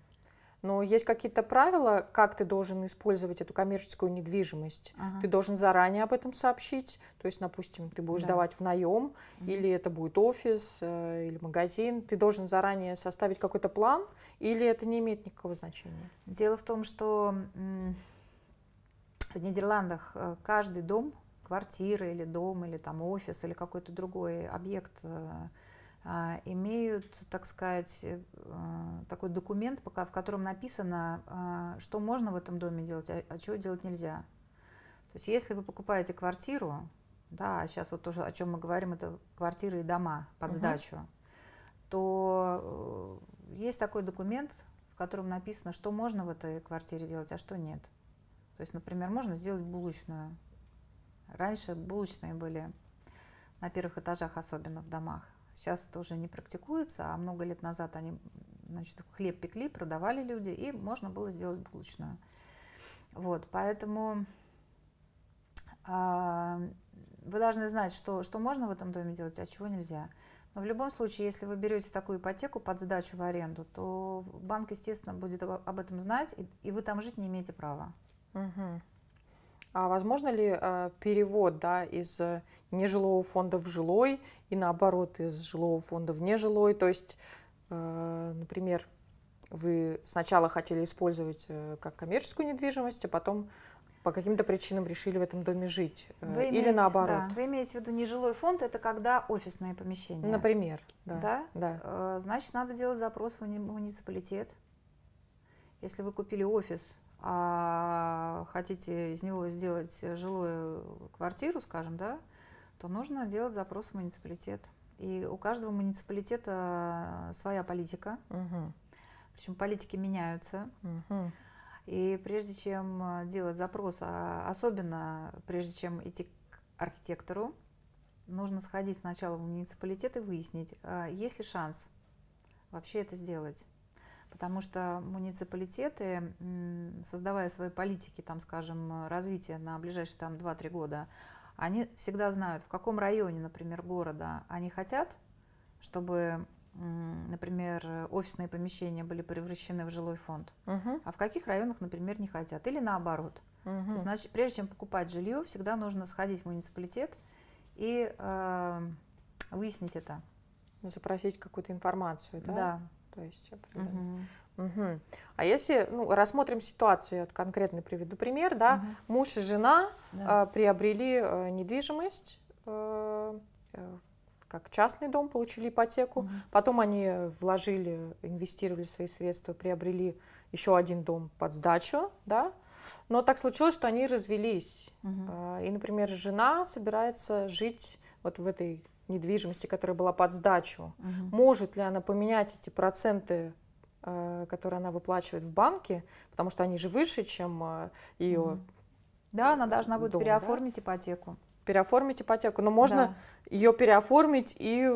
Но есть какие-то правила, как ты должен использовать эту коммерческую недвижимость? Ага. Ты должен заранее об этом сообщить. То есть, допустим, ты будешь Да. сдавать в наем, Мгм. или это будет офис, э, или магазин. Ты должен заранее составить какой-то план, или это не имеет никакого значения? Дело в том, что в Нидерландах э, каждый дом, квартира или дом, или там офис, или какой-то другой объект э, имеют, так сказать, э, э, такой документ, пока, в котором написано, а, что можно в этом доме делать, а, а чего делать нельзя. То есть если вы покупаете квартиру, да, а сейчас вот тоже, о чем мы говорим, это квартиры и дома под Мгм. сдачу, то э, есть такой документ, в котором написано, что можно в этой квартире делать, а что нет. То есть, например, можно сделать булочную. Раньше булочные были на первых этажах, особенно в домах. Сейчас это уже не практикуется, а много лет назад они значит, хлеб пекли, продавали люди, и можно было сделать булочную. Вот, поэтому а, вы должны знать, что, что можно в этом доме делать, а чего нельзя. Но в любом случае, если вы берете такую ипотеку под сдачу в аренду, то банк, естественно, будет об этом знать, и, и вы там жить не имеете права. Мгм. А возможно ли э, перевод да, из э, нежилого фонда в жилой и наоборот из жилого фонда в нежилой? То есть, э, например, вы сначала хотели использовать как коммерческую недвижимость, а потом по каким-то причинам решили в этом доме жить. Вы или имеете- наоборот. да, вы имеете в виду нежилой фонд, это когда офисное помещение. Например, да. Да? да. Значит, надо делать запрос в муни- муниципалитет. Если вы купили офис, а хотите из него сделать жилую квартиру, скажем, да, то нужно делать запрос в муниципалитет. И у каждого муниципалитета своя политика, Мгм. причем политики меняются. Мгм. И прежде чем делать запрос, а особенно прежде чем идти к архитектору, нужно сходить сначала в муниципалитет и выяснить, а есть ли шанс вообще это сделать. Потому что муниципалитеты, создавая свои политики, там, скажем, развития на ближайшие там, 2-3 года, они всегда знают, в каком районе, например, города они хотят, чтобы, например, офисные помещения были превращены в жилой фонд, угу. а в каких районах, например, не хотят. Или наоборот. Угу. Значит, прежде чем покупать жилье, всегда нужно сходить в муниципалитет и э, выяснить это. Запросить какую-то информацию, да? Да. То есть Угу. Угу. А если ну, рассмотрим ситуацию, я конкретно приведу пример, да, угу. муж и жена да. э, приобрели э, недвижимость, э, э, как частный дом, получили ипотеку, угу. потом они вложили, инвестировали свои средства, приобрели еще один дом под сдачу, да, но так случилось, что они развелись, угу. э, и, например, жена собирается жить вот в этой недвижимости, которая была под сдачу, угу. может ли она поменять эти проценты, э, которые она выплачивает в банке, потому что они же выше, чем э, ее. Угу. Да, она должна будет дом, переоформить да? ипотеку. Переоформить ипотеку, но можно да. ее переоформить и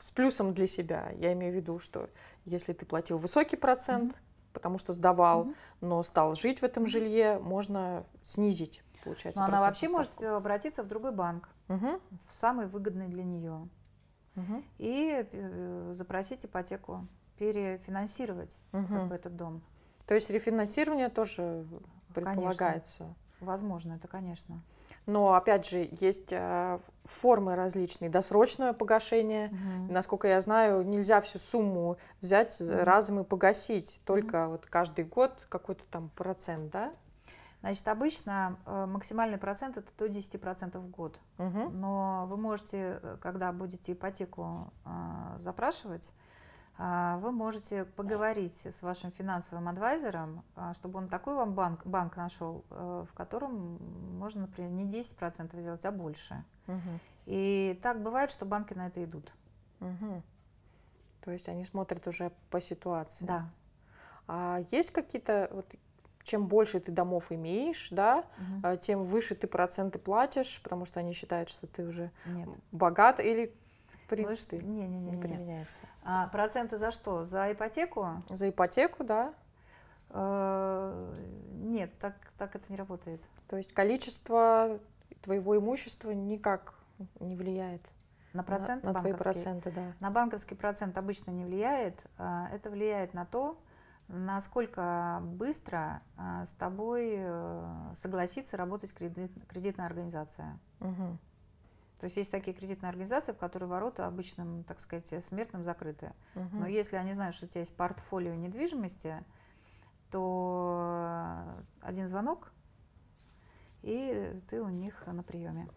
с плюсом для себя. Я имею в виду, что если ты платил высокий процент, угу. потому что сдавал, угу. но стал жить в этом жилье, можно снизить получается. Но она вообще ставку. может обратиться в другой банк, угу. в самый выгодный для нее, угу. и э, запросить ипотеку, перефинансировать угу. как бы, этот дом. То есть рефинансирование тоже предполагается? Конечно. Возможно, это конечно. Но опять же, есть э, формы различные. Досрочное погашение. Угу. Насколько я знаю, нельзя всю сумму взять угу. разом и погасить. Только угу. вот каждый год какой-то там процент, да? Значит, обычно э, максимальный процент это до 10% в год. Угу. Но вы можете, э, когда будете ипотеку э, запрашивать, э, вы можете поговорить с вашим финансовым адвайзером, э, чтобы он такой вам банк, банк нашел, э, в котором можно, например, не 10% сделать, а больше. Угу. И так бывает, что банки на это идут. Угу. То есть они смотрят уже по ситуации. Да. А есть какие-то вот чем больше ты домов имеешь, да, угу. тем выше ты проценты платишь, потому что они считают, что ты уже Нет. богат или в принципе не, не, не, не применяется. А проценты за что? За ипотеку? За ипотеку, да. Э, нет, так, так это не работает. То есть количество твоего имущества никак не влияет на проценты на, на твои проценты, да. На банковский процент обычно не влияет. А, это влияет на то, насколько быстро а, с тобой э, согласится работать кредит, кредитная организация. Угу. То есть есть такие кредитные организации, в которые ворота обычным, так сказать, смертным закрыты. Угу. Но если они знают, что у тебя есть портфолио недвижимости, то один звонок, и ты у них на приеме.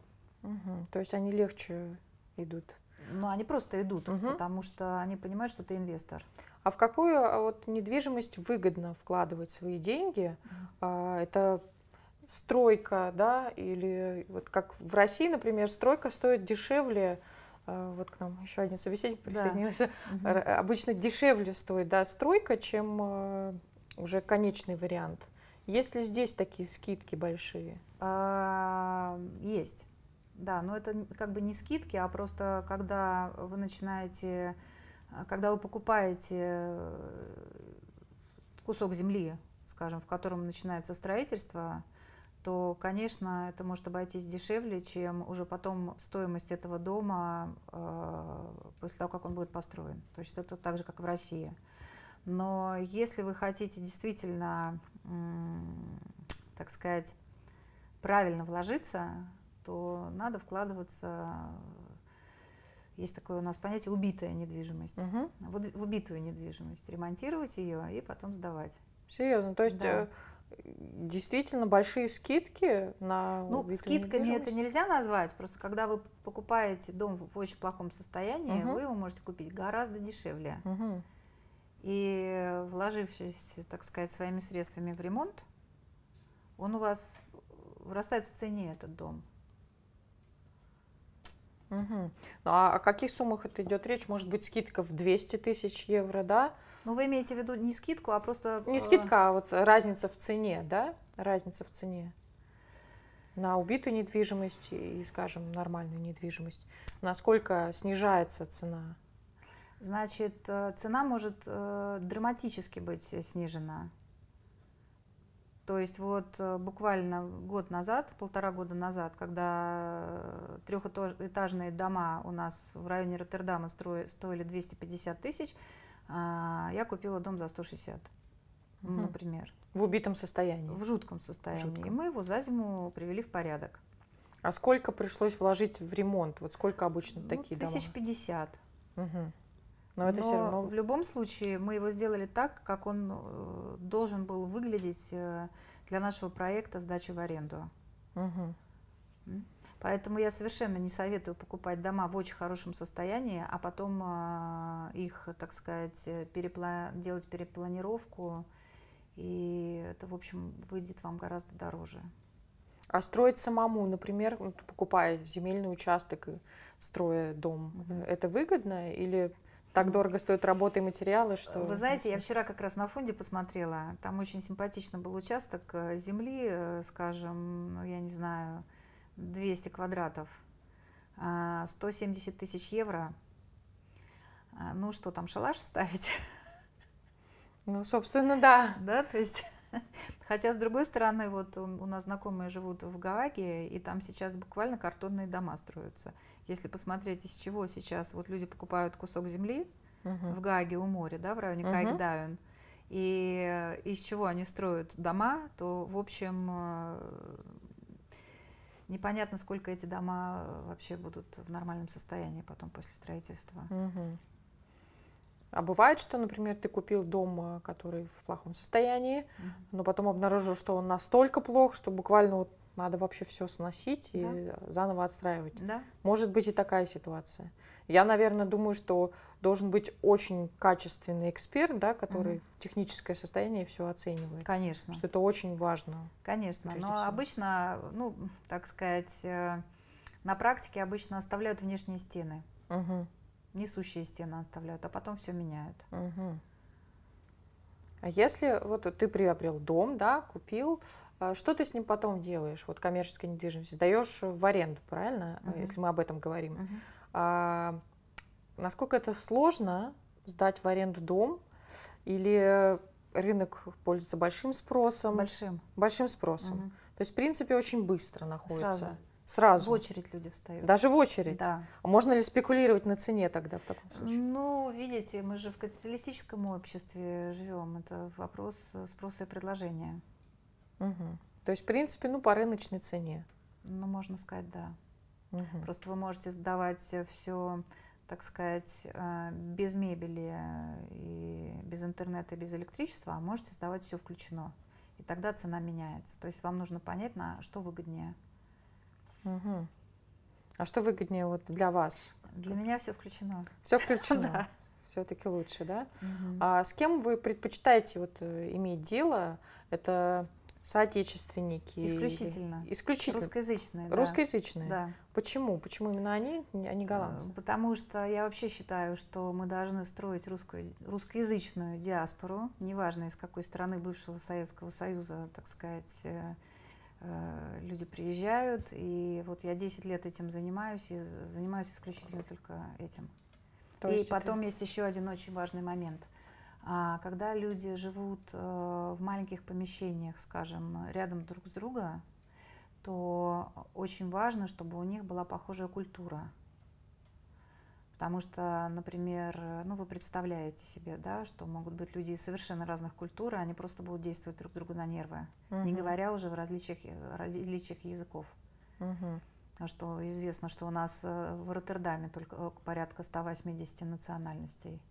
Угу. То есть они легче идут. Ну, они просто идут, угу. потому что они понимают, что ты инвестор. А в какую а, вот недвижимость выгодно вкладывать свои деньги? Mm. Это стройка, да, или вот как в России, например, стройка стоит дешевле, а, вот к нам еще один собеседник присоединился, да. угу. обычно дешевле стоит, да, стройка, чем уже конечный вариант. Есть ли здесь такие скидки большие? Есть, да, но это как бы не скидки, а просто когда вы начинаете а когда вы покупаете э, кусок земли, скажем, в котором начинается строительство, то, конечно, это может обойтись дешевле, чем уже потом стоимость этого дома э, после того, как он будет построен. То есть это так же, как в России. Но если вы хотите действительно, так сказать, правильно вложиться, то надо вкладываться есть такое у нас понятие убитая недвижимость. Угу. Вот в убитую недвижимость. Ремонтировать ее и потом сдавать. Серьезно, то есть да. Э, действительно большие скидки на Ну, скидками это нельзя назвать, просто когда вы покупаете дом в очень плохом состоянии, угу. вы его можете купить гораздо дешевле. Угу. И вложившись, так сказать, своими средствами в ремонт, он у вас вырастает в цене, этот дом. Угу. Ну, а о каких суммах это идет речь? Может быть, скидка в 200 тысяч евро, да? Ну, вы имеете в виду не скидку, а просто... Не э, скидка, а вот разница в цене, да? Разница в цене на убитую недвижимость и, скажем, нормальную недвижимость. Насколько снижается цена? Значит, э, цена может э, драматически быть снижена. То есть вот э, буквально год назад, полтора года назад, когда трехэтажные дома у нас в районе Роттердама стоили 250 тысяч, а, я купила дом за 160, угу. например. В убитом состоянии? В жутком состоянии. Жутком. И мы его за зиму привели в порядок. А сколько пришлось вложить в ремонт? Вот сколько обычно ну, такие дома? Тысяч пятьдесят. Угу. Но, это Но все равно... в любом случае мы его сделали так, как он э, должен был выглядеть э, для нашего проекта сдачи в аренду. Угу. Поэтому я совершенно не советую покупать дома в очень хорошем состоянии, а потом э, их, так сказать, перепла... делать перепланировку, и это, в общем, выйдет вам гораздо дороже. А строить самому, например, покупая земельный участок и строя дом, угу. это выгодно или так дорого стоят работы и материалы, что... Вы знаете, я вчера как раз на фонде посмотрела, там очень симпатично был участок э, земли, э, скажем, ну, я не знаю, 200 квадратов, 170 а, тысяч евро. А, ну что, там шалаш ставить? Ну, собственно, да. Да, то есть... *laughs* Хотя, с другой стороны, вот у нас знакомые живут в Гааге, и там сейчас буквально картонные дома строятся. Если посмотреть, из чего сейчас вот люди покупают кусок земли uh-huh. в Гааге у моря, да, в районе uh-huh. Кайкдауэн, и из чего они строят дома, то, в общем, э, непонятно, сколько эти дома вообще будут в нормальном состоянии потом после строительства. Uh-huh. А бывает, что, например, ты купил дом, э, который в плохом состоянии, uh-huh. но потом обнаружил, что он настолько плох, что буквально вот надо вообще все сносить и да. заново отстраивать. Да. Может быть и такая ситуация. Я, наверное, думаю, что должен быть очень качественный эксперт, да, который угу. в техническое состояние все оценивает. Конечно. Что это очень важно. Конечно. Но всего. обычно, ну, так сказать, э, на практике обычно оставляют внешние стены. Угу. Несущие стены оставляют, а потом все меняют. Угу. А если вот ты приобрел дом, да, купил, что ты с ним потом делаешь? Вот коммерческая недвижимость сдаешь в аренду, правильно? Uh-huh. Если мы об этом говорим. Uh-huh. А, насколько это сложно сдать в аренду дом? Или рынок пользуется большим спросом? Большим. Большим спросом. Uh-huh. То есть, в принципе, очень быстро находится. Сразу. Сразу. В очередь люди встают. Даже в очередь? Да. А можно ли спекулировать на цене тогда в таком случае? Ну, видите, мы же в капиталистическом обществе живем. Это вопрос спроса и предложения. Угу. То есть, в принципе, ну, по рыночной цене. Ну, можно сказать, да. Угу. Просто вы можете сдавать все, так сказать, э, без мебели и без интернета, и без электричества, а можете сдавать все включено. И тогда цена меняется. То есть вам нужно понять, на что выгоднее. Угу. А что выгоднее вот для вас? Для меня все включено. Все *laughs* включено. да. Все-таки лучше, да? Угу. А с кем вы предпочитаете вот э, иметь дело? Это Соотечественники. Исключительно. Исключительно. Русскоязычные. Да. Русскоязычные. Да. Почему? Почему именно они, а не голландцы? Э, потому что я вообще считаю, что мы должны строить русскую, русскоязычную диаспору, неважно из какой страны бывшего Советского Союза, так сказать, э, э, люди приезжают. И вот я 10 лет этим занимаюсь, и занимаюсь исключительно только этим. То и потом это... есть еще один очень важный момент – когда люди живут э, в маленьких помещениях, скажем, рядом друг с другом, то очень важно, чтобы у них была похожая культура. Потому что, например, ну вы представляете себе, да, что могут быть люди из совершенно разных культур, и они просто будут действовать друг другу на нервы, угу. не говоря уже в различиях, различиях языков. Угу. Что известно, что у нас э, в Роттердаме только э, порядка 180 национальностей.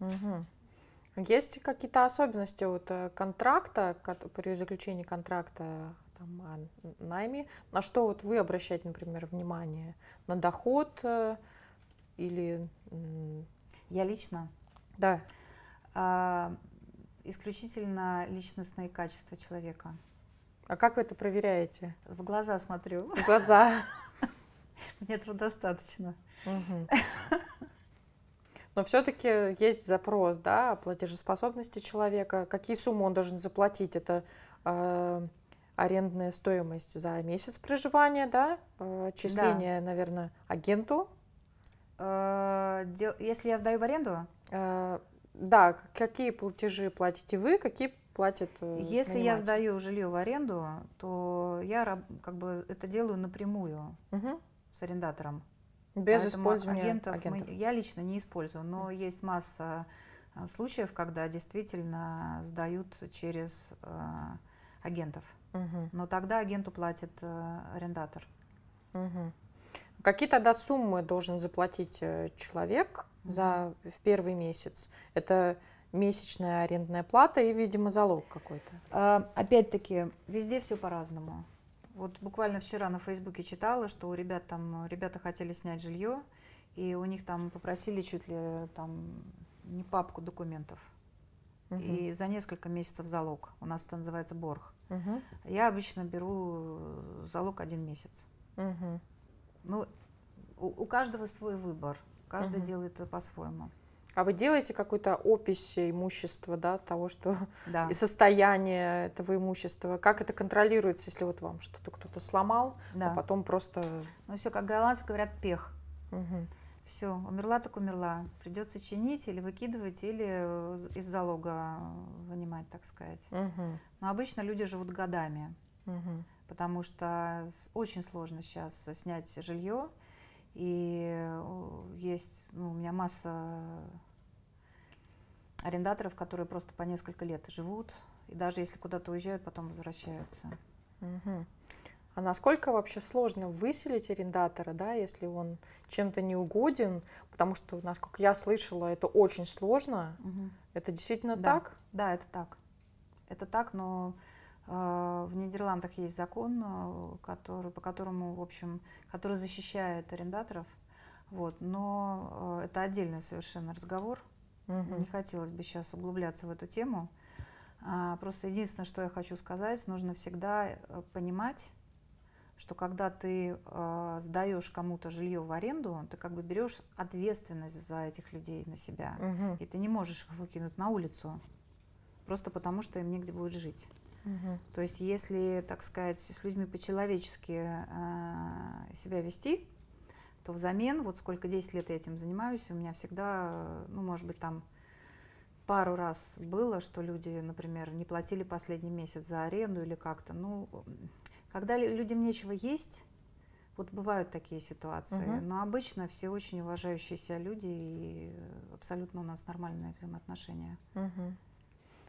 Угу. Есть какие-то особенности вот э, контракта, при заключении контракта там, о найме, на что вот вы обращаете, например, внимание? На доход э, или... Я лично? Да. А, исключительно личностные качества человека. А как вы это проверяете? В глаза смотрю. В глаза. *laughs* Мне этого достаточно. Угу. *laughs* Но все-таки есть запрос, да, о платежеспособности человека. Какие суммы он должен заплатить? Это э, арендная стоимость за месяц проживания, да, э, отчисление, да. наверное, агенту. Э, если я сдаю в аренду, Э, Да, какие платежи платите вы, какие платят э, если я сдаю жилье в аренду, то я как бы это делаю напрямую Мгм. с арендатором. Без Поэтому использования агентов, мы- агентов. я лично не использую, но есть масса а, случаев, когда действительно сдают через а, агентов. Мгм. Но тогда агенту платит а, арендатор. Мгм. Какие тогда суммы должен заплатить э, человек за в первый месяц? Это месячная арендная плата и, видимо, залог какой-то. Опять-таки, везде все по-разному. Вот буквально вчера на Фейсбуке читала, что у ребят там, ребята хотели снять жилье, и у них там попросили чуть ли там не папку документов. Мгм. И за несколько месяцев залог. У нас это называется борг. Мгм. Я обычно беру э, залог один месяц. Мгм. Ну, у, у каждого свой выбор. Каждый Мгм. делает это по-своему. А вы делаете какую-то опись имущества, да, того, что *laughs* Да. и состояние этого имущества? Как это контролируется, если вот вам что-то кто-то сломал, да. а потом просто... Ну все, как голландцы говорят, пех. Мгм. Все, умерла так умерла. Придется чинить или выкидывать, или э, из залога вынимать, так сказать. Мгм. Но обычно люди живут годами, Мгм. потому что очень сложно сейчас снять жилье. И э, есть ну, у меня масса арендаторов, которые просто по несколько лет живут. И даже если куда-то уезжают, потом возвращаются. Мгм. А насколько вообще сложно выселить арендатора, да, если он чем-то не угоден? Потому что, насколько я слышала, это очень сложно. Мгм. Это действительно Да. так? Да, это так. Это так, но э, в Нидерландах есть закон, э, который, по которому, в общем, который защищает арендаторов. Вот, но э, это отдельный совершенно разговор. Мгм. Не хотелось бы сейчас углубляться в эту тему. А, просто единственное, что я хочу сказать, нужно всегда э, понимать, что когда ты э, сдаешь кому-то жилье в аренду, ты как бы берешь ответственность за этих людей на себя. Мгм. И ты не можешь их выкинуть на улицу, просто потому что им негде будет жить. Мгм. То есть если, так сказать, с людьми по-человечески э, себя вести, то взамен, вот сколько 10 лет я этим занимаюсь, у меня всегда, ну, может быть, там пару раз было, что люди, например, не платили последний месяц за аренду или как-то. Ну, когда лю- людям нечего есть, вот бывают такие ситуации. Мгм. Но обычно все очень уважающие себя люди, и абсолютно у нас нормальные взаимоотношения. Мгм.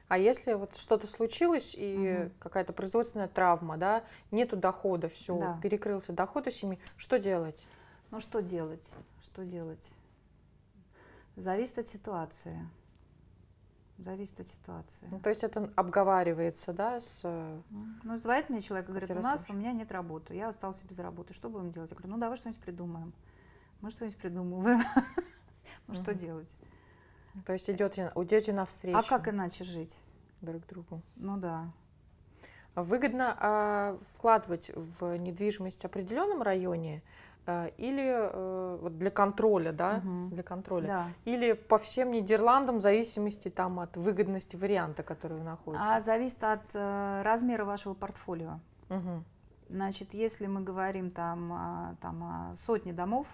А если вот что-то случилось и Мгм. какая-то производственная травма, да, нету дохода, все, Да. перекрылся доход у семьи, что делать? Ну что делать? Что делать? Зависит от ситуации. Зависит от ситуации. Ну, то есть это обговаривается, да, с... э, Ну, звонит мне человек и говорит, у нас, у меня нет работы, я остался без работы, что будем делать? Я говорю, ну давай что-нибудь придумаем. Мы что-нибудь придумываем. *laughs* Ну что делать? То есть идете, идете навстречу А как иначе жить? друг другу. Ну да. Выгодно а, вкладывать в недвижимость в определенном районе или э, вот для контроля, да, Мгм. для контроля, Да. или по всем Нидерландам в зависимости там от выгодности варианта, который вы находите. А зависит от э, размера вашего портфолио. Мгм. Значит, если мы говорим там, а, там о сотне домов,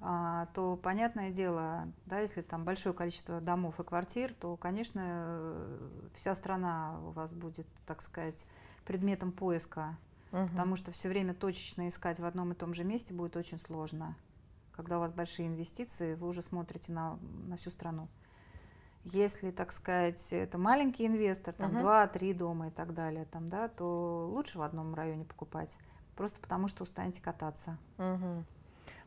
а, то понятное дело, да, если там большое количество домов и квартир, то, конечно, э, вся страна у вас будет, так сказать, предметом поиска, Мгм. потому что все время точечно искать в одном и том же месте будет очень сложно. Когда у вас большие инвестиции, вы уже смотрите на, на всю страну. Если, так сказать, это маленький инвестор, там два-три дома и так далее, там, да, то лучше в одном районе покупать, просто потому что устанете кататься. Мгм.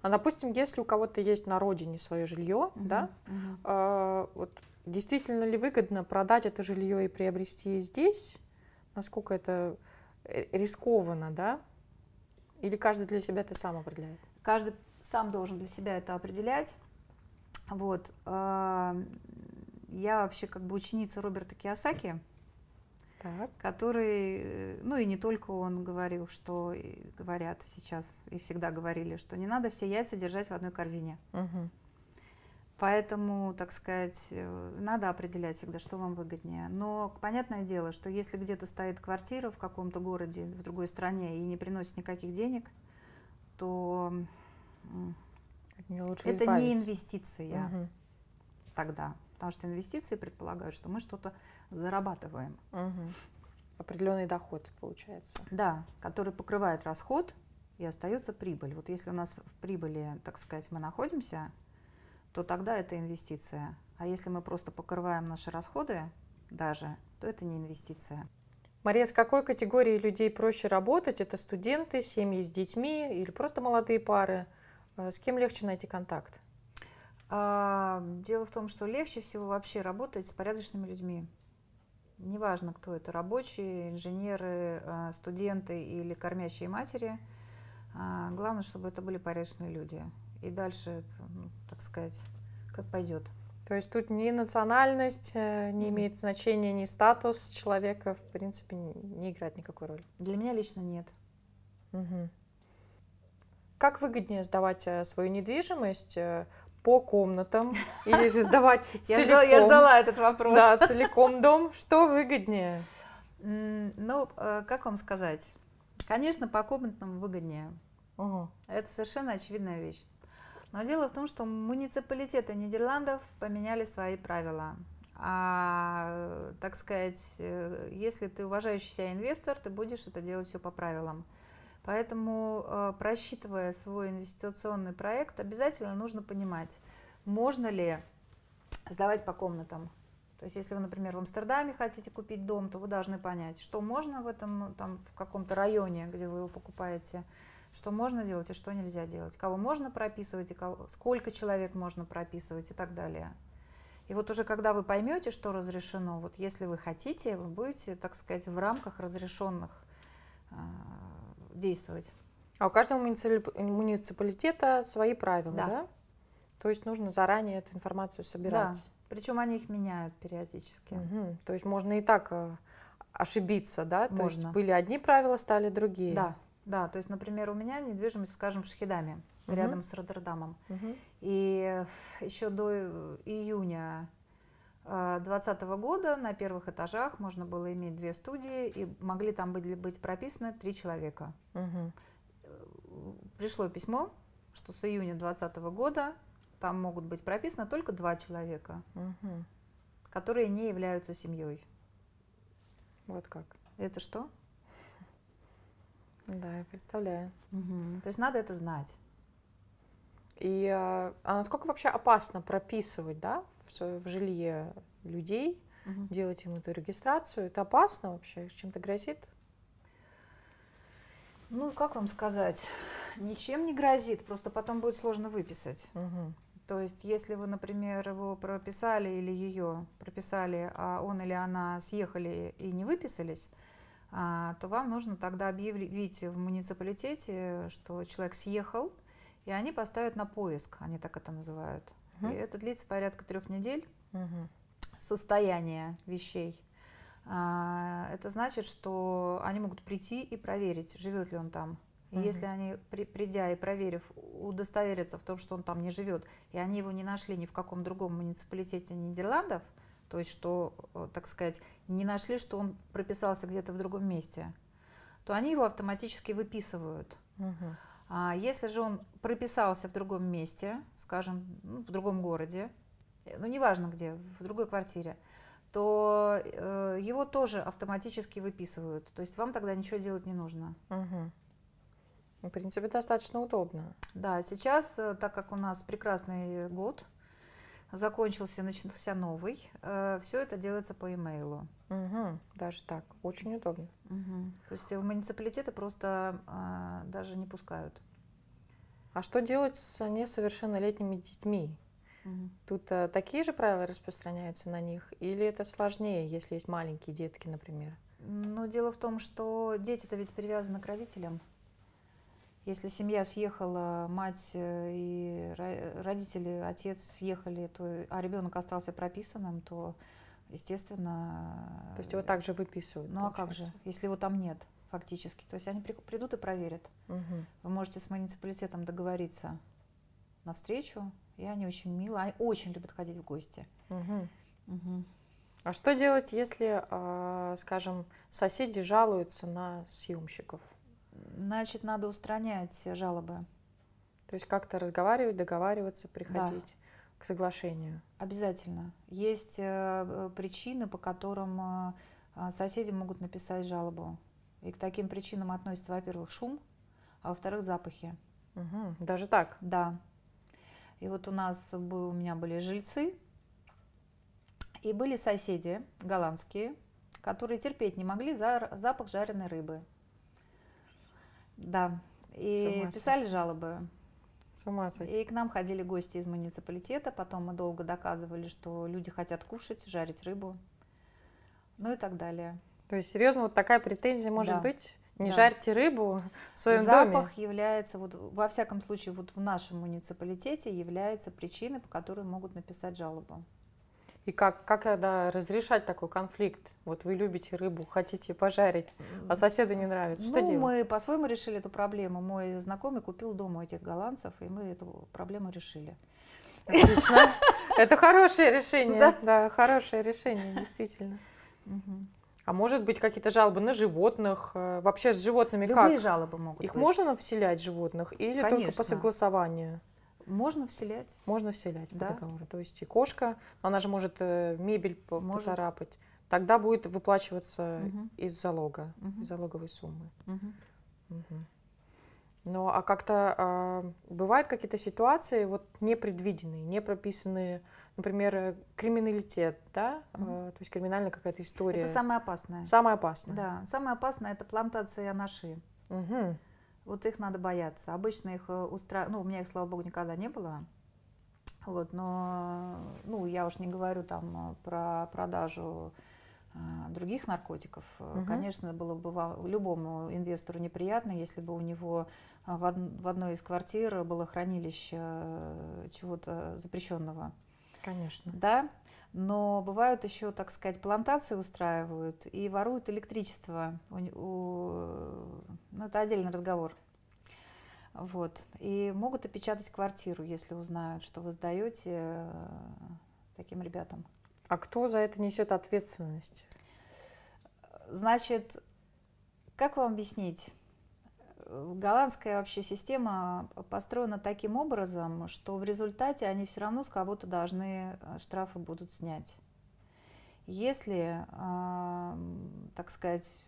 А допустим, если у кого-то есть на родине свое жилье, да, Мгм. Мгм. а, вот действительно ли выгодно продать это жилье и приобрести здесь? Насколько это э, рискованно, да? Или каждый для себя это сам определяет? Каждый сам должен для себя это определять. Вот. а, Я вообще как бы ученица Роберта Киосаки, Так. который, э, ну и не только он говорил, что говорят сейчас и всегда говорили, что не надо все яйца держать в одной корзине. Мгм. Поэтому, так сказать, э, надо определять всегда, что вам выгоднее. Но понятное дело, что если где-то стоит квартира в каком-то городе, в другой стране и не приносит никаких денег, то Это избавиться. не инвестиция Мгм. тогда. Потому что инвестиции предполагают, что мы что-то зарабатываем. Мгм. Определенный доход получается. Да, который покрывает расход и остается прибыль. Вот если у нас в прибыли, так сказать, мы находимся, то тогда это инвестиция. А если мы просто покрываем наши расходы даже, то это не инвестиция. Мария, с какой категорией людей проще работать? Это студенты, семьи с детьми или просто молодые пары? Э, С кем легче найти контакт? А, дело в том, что легче всего вообще работать с порядочными людьми. Неважно, кто это, рабочие, инженеры, а, студенты или кормящие матери. А, Главное, чтобы это были порядочные люди. И дальше, ну, так сказать, как пойдет. То есть тут ни национальность э, не имеет значения, ни статус человека, в принципе, не играет никакой роли. Для меня лично нет. Мгм. Как выгоднее сдавать э, свою недвижимость э, по комнатам *laughs* или же сдавать ждала, я целиком? ждала этот вопрос. Да, целиком дом. Что выгоднее? Ну, как вам сказать? Конечно, по комнатам выгоднее. Это совершенно очевидная вещь. Но дело в том, что муниципалитеты Нидерландов поменяли свои правила. А, так сказать, э, если ты уважающий себя инвестор, ты будешь это делать все по правилам. Поэтому, э, просчитывая свой инвестиционный проект, обязательно нужно понимать, можно ли сдавать по комнатам. То есть, если вы, например, в Амстердаме хотите купить дом, то вы должны понять, что можно в этом, там, в каком-то районе, где вы его покупаете, что можно делать и что нельзя делать, кого можно прописывать, и кого, сколько человек можно прописывать и так далее. И вот уже когда вы поймете, что разрешено, вот если вы хотите, вы будете, так сказать, в рамках разрешенных а, действовать. А у каждого муниципали- муниципалитета свои правила, да? Да. То есть нужно заранее эту информацию собирать. Причем они их меняют периодически. Мгм. То есть можно и так э, ошибиться, да? То есть Можно. были одни правила, стали другие. Да, да. То есть, например, у меня недвижимость, скажем, в Шхидаме, Мгм. рядом с Роттердамом. Мгм. И еще до э, июня 2020 года на первых этажах можно было иметь две студии, и могли там быть, быть прописаны три человека. Мгм. Пришло письмо, что с июня 2020 года там могут быть прописаны только два человека, Мгм. которые не являются семьей. Вот как. Это что? Да, я представляю. То есть надо это знать. И а, а насколько вообще опасно прописывать, да, в, в жилье людей, Мгм. делать им эту регистрацию? Это опасно вообще? Чем-то грозит? Ну, как вам сказать? Ничем не грозит, просто потом будет сложно выписать. Мгм. То есть, если вы, например, его прописали или ее прописали, а он или она съехали и не выписались, то вам нужно тогда объявить в муниципалитете, что человек съехал, и они поставят на поиск, они так это называют. Мгм. И это длится порядка трех недель Мгм. состояние вещей. А, Это значит, что они могут прийти и проверить, живет ли он там. И Мгм. если они, при- придя и проверив, удостоверятся в том, что он там не живет, и они его не нашли ни в каком другом муниципалитете Нидерландов, то есть, что, э, так сказать, не нашли, что он прописался где-то в другом месте, то они его автоматически выписывают. Мгм. А если же он прописался в другом месте, скажем, ну, в другом городе, э, ну неважно где, в другой квартире, то э, его тоже автоматически выписывают. То есть вам тогда ничего делать не нужно. Мгм. В принципе, достаточно удобно. Да, сейчас, э, так как у нас прекрасный год, закончился, начался новый, все это делается по имейлу. Мгм. Даже так. Очень удобно. То есть в муниципалитеты просто а, даже не пускают. А что делать с несовершеннолетними детьми? Тут э, такие же правила распространяются на них? Или это сложнее, если есть маленькие детки, например? Но дело в том, что дети-то ведь привязаны к родителям. Если семья съехала, мать э, и ро- родители, отец съехали, то, а ребенок остался прописанным, то, естественно... То есть его также выписывают? Ну а как же, получается? если его там нет фактически? То есть они при- придут и проверят. Мгм. Вы можете с муниципалитетом договориться на встречу, и они очень мило, они очень любят ходить в гости. Мгм. А что делать, если, а, скажем, соседи жалуются на съемщиков? Значит, надо устранять жалобы. То есть как-то разговаривать, договариваться, приходить да. к соглашению. Обязательно. Есть э, причины, по которым э, соседи могут написать жалобу. И к таким причинам относятся, во-первых, шум, а во-вторых, запахи. Угу. Даже так? Да. И вот у нас был, у меня были жильцы, и были соседи голландские, которые терпеть не могли за запах жареной рыбы. Да. И писали жалобы. С ума сойти. И к нам ходили гости из муниципалитета, потом мы долго доказывали, что люди хотят кушать, жарить рыбу, ну и так далее. То есть, серьезно, вот такая претензия может да. быть? Не да. жарьте рыбу в своем Запах доме? Запах является, вот, во всяком случае, вот в нашем муниципалитете является причиной, по которой могут написать жалобу. И как, как тогда разрешать такой конфликт? Вот вы любите рыбу, хотите пожарить, а соседу не нравится. Что ну, делать? мы по-своему решили эту проблему. Мой знакомый купил дом у этих голландцев, и мы эту проблему решили. Отлично. *laughs* Это хорошее решение. Да, да хорошее решение, действительно. А может быть какие-то жалобы на животных? Э, вообще с животными Любые как? жалобы могут Их быть. можно вселять животных или Конечно. только по согласованию? Можно вселять. Можно вселять да. по договору. То есть и кошка, она же может э, мебель может. поцарапать. Тогда будет выплачиваться угу. из залога, угу. из залоговой суммы. Угу. Угу. Ну, а как-то э, бывают какие-то ситуации вот непредвиденные, не прописанные, например, э, криминалитет, да, угу. э, то есть криминальная какая-то история. Это самое опасное. Самое опасное. Да, самое опасное это плантации анаши. Угу. Вот их надо бояться. Обычно их устраивают, ну, у меня их, слава богу, никогда не было. Вот, но, ну, я уж не говорю там про продажу э, других наркотиков. Угу. Конечно, было бы любому инвестору неприятно, если бы у него в, од в одной из квартир было хранилище чего-то запрещенного. Конечно. Да, но бывают еще, так сказать, плантации устраивают и воруют электричество. У, у, ну, это отдельный разговор. Вот. И могут опечатать квартиру, если узнают, что вы сдаете э, таким ребятам. А кто за это несет ответственность? Значит, как вам объяснить? Голландская вообще система построена таким образом, что в результате они все равно с кого-то должны э, штрафы будут снять. Если, э, так сказать,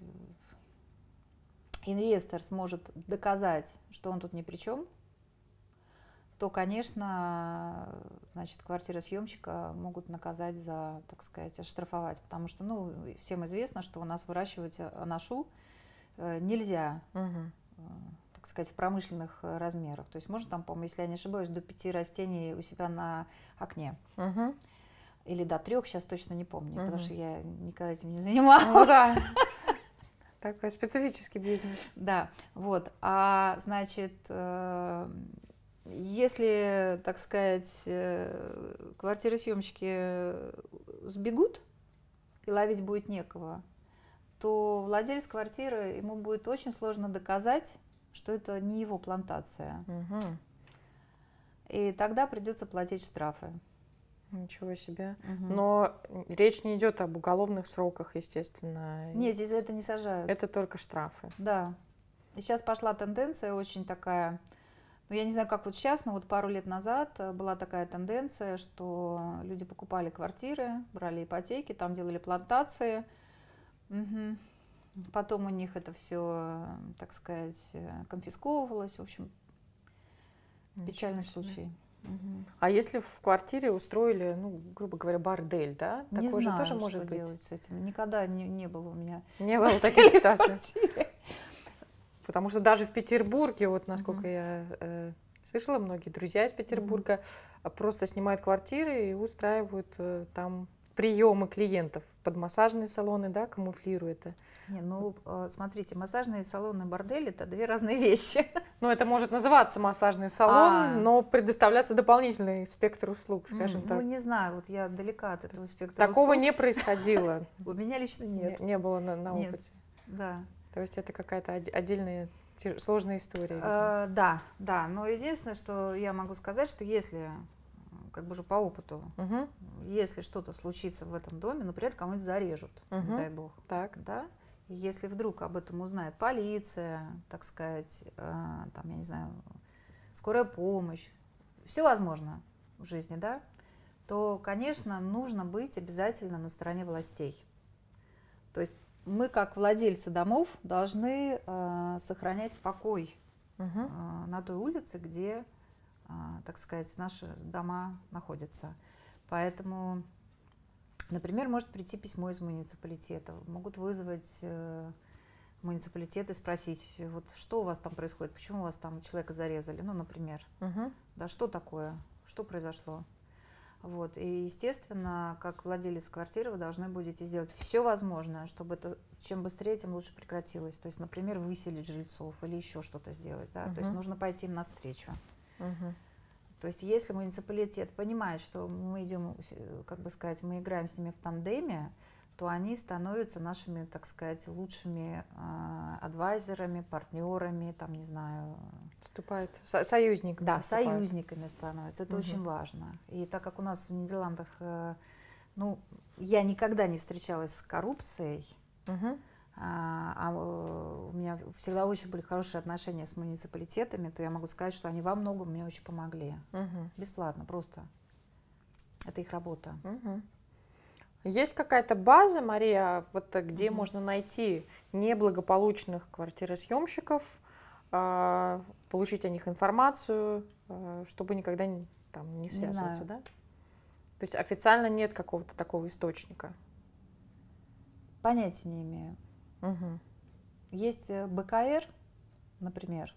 инвестор сможет доказать, что он тут ни при чем, то, конечно, значит, квартиросъемщика могут наказать за, так сказать, оштрафовать, потому что, ну, всем известно, что у нас выращивать анашу э, нельзя. Угу так сказать, в промышленных э, размерах. То есть можно там, по-моему, если я не ошибаюсь, до пяти растений у себя на окне. Угу. Или до трех, сейчас точно не помню, угу. потому что я никогда этим не занималась. Ну да. *laughs* Такой специфический бизнес. Да, вот. А значит, э, если, так сказать, э, квартиросъемщики сбегут и ловить будет некого, то владелец квартиры, ему будет очень сложно доказать, что это не его плантация. Угу. И тогда придется платить штрафы. Ничего себе. Угу. Но речь не идет об уголовных сроках, естественно. Нет, здесь за это не сажают. Это только штрафы. Да. И сейчас пошла тенденция очень такая, ну я не знаю, как вот сейчас, но вот пару лет назад была такая тенденция, что люди покупали квартиры, брали ипотеки, там делали плантации, Угу. Потом у них это все, так сказать, конфисковывалось. В общем, Ничего печальный себе. случай. Угу. А если в квартире устроили, ну, грубо говоря, бордель, да? Не Такое знаю, же тоже может что быть. делать с этим. Никогда не, не было у меня. Не было таких *laughs* ситуаций. Потому что даже в Петербурге, вот насколько угу. я э, слышала, многие друзья из Петербурга угу. просто снимают квартиры и устраивают э, там приемы клиентов под массажные салоны, да, камуфлирую это. Не, ну, э, смотрите, массажные салоны и бордель – это две разные *laughs* вещи. Ну, это может называться массажный салон, а. но предоставляться дополнительный спектр услуг, скажем mm, так. Ну, не знаю, вот я далека от этого спектра Такого услуг. не происходило. *laughs* У меня лично нет. Не было на опыте. Да. То есть это какая-то отдельная сложная история. Э, да, да. Но единственное, что я могу сказать, что если как бы уже по опыту. Угу. Если что-то случится в этом доме, например, кому-нибудь зарежут, угу. не дай бог. Так. Да? Если вдруг об этом узнает полиция, так сказать, э, там, я не знаю, скорая помощь, все возможно в жизни, да, то, конечно, нужно быть обязательно на стороне властей. То есть мы, как владельцы домов, должны э, сохранять покой угу. э, на той улице, где, так сказать, наши дома находятся. Поэтому, например, может прийти письмо из муниципалитета, могут вызвать э, муниципалитет и спросить, вот что у вас там происходит, почему у вас там человека зарезали, ну, например, угу. да, что такое, что произошло. Вот. И, естественно, как владелец квартиры вы должны будете сделать все возможное, чтобы это чем быстрее, тем лучше прекратилось. То есть, например, выселить жильцов или еще что-то сделать. Да? Угу. То есть нужно пойти им навстречу. Угу. То есть, если муниципалитет понимает, что мы идем, как бы сказать, мы играем с ними в тандеме, то они становятся нашими, так сказать, лучшими э, адвайзерами, партнерами, там, не знаю. Вступают, со союзниками. Да, вступают. союзниками становятся, это угу. очень важно. И так как у нас в Нидерландах, э, ну, я никогда не встречалась с коррупцией, угу. А, а у меня всегда очень были хорошие отношения с муниципалитетами, то я могу сказать, что они во многом мне очень помогли. Угу. Бесплатно, просто. Это их работа. Угу. Есть какая-то база, Мария, вот где mm-hmm. можно найти неблагополучных квартиросъемщиков, э, получить о них информацию, э, чтобы никогда не, там, не связываться, не да? То есть официально нет какого-то такого источника. Понятия не имею. Угу. Есть э, БКР, например,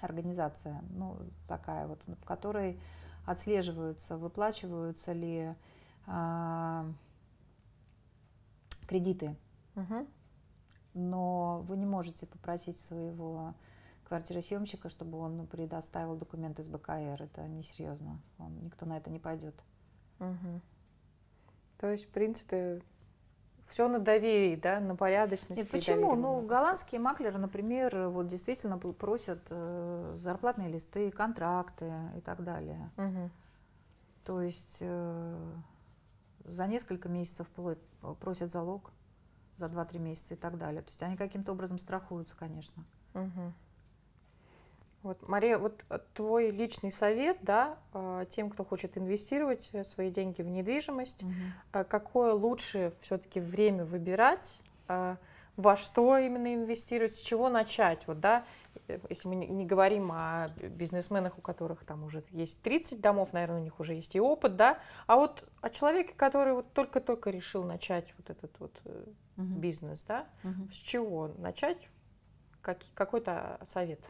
организация, ну такая вот, в которой отслеживаются, выплачиваются ли а, кредиты. Угу. Но вы не можете попросить своего квартиросъемщика, чтобы он предоставил документы с БКР. Это несерьезно. Он, никто на это не пойдет. Угу. То есть, в принципе, все на доверии, да, на порядочности. Нет, почему? Ну, голландские маклеры, например, вот действительно просят э, зарплатные листы, контракты и так далее. Угу. То есть э, за несколько месяцев просят залог, за 2-3 месяца и так далее. То есть они каким-то образом страхуются, конечно. Угу. Вот, Мария, вот э, твой личный совет, да, э, тем, кто хочет инвестировать э, свои деньги в недвижимость, угу. какое лучше все-таки время выбирать, во что именно инвестировать, с чего начать, вот, да, если мы не говорим о бизнесменах, у которых там уже есть 30 домов, наверное, у них уже есть и опыт, да, а вот о человеке, который вот только-только решил начать вот этот вот угу. бизнес, да, угу. с чего начать, как, какой-то совет?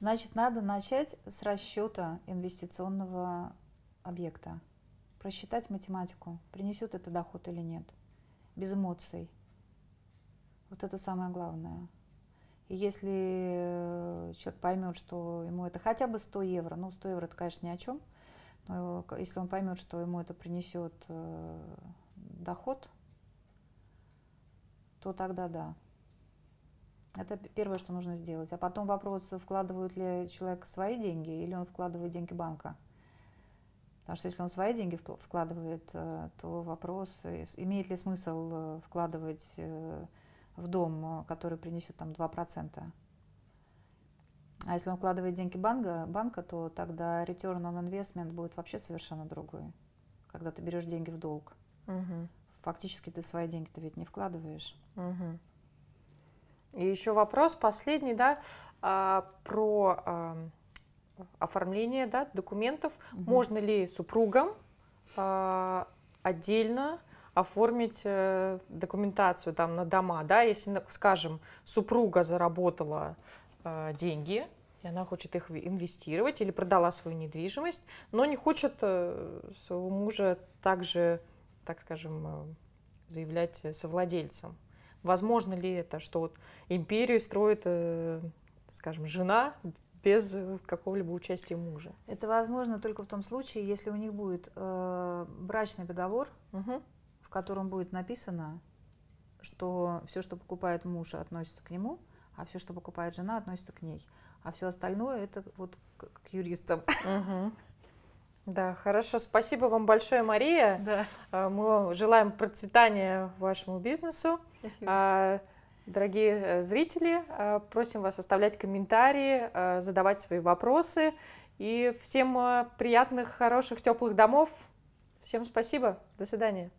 Значит, надо начать с расчета инвестиционного объекта, просчитать математику, принесет это доход или нет, без эмоций. Вот это самое главное. И если э, человек поймет, что ему это хотя бы 100 евро, ну 100 евро это, конечно, ни о чем, но если он поймет, что ему это принесет э, доход, то тогда да. Это первое, что нужно сделать. А потом вопрос, вкладывает ли человек свои деньги или он вкладывает деньги банка. Потому что если он свои деньги вкладывает, э, то вопрос, имеет ли смысл вкладывать в дом, э, который принесет там 2%. А если он вкладывает деньги банка, банка, то тогда return on investment будет вообще совершенно другой. Когда ты берешь деньги в долг. Угу. Фактически ты свои деньги-то ведь не вкладываешь. Угу. И еще вопрос последний, да, а, про оформление да, документов. Угу. Можно ли супругам а, отдельно оформить э, документацию там на дома, да, если, скажем, супруга заработала э, деньги, и она хочет их инвестировать или продала свою недвижимость, но не хочет э, своего мужа также, так скажем, заявлять совладельцем. Возможно ли это, что вот империю строит, скажем, жена без какого-либо участия мужа? Это возможно только в том случае, если у них будет э, брачный договор, угу котором будет написано, что все, что покупает муж, относится к нему, а все, что покупает жена, относится к ней. А все остальное это вот к, к юристам. Угу. Да, хорошо. Спасибо вам большое, Мария. Да. А, мы желаем процветания вашему бизнесу. Спасибо. А, Дорогие э, зрители, э, просим вас оставлять комментарии, задавать свои вопросы. И всем приятных, хороших, теплых домов. Всем спасибо. До свидания.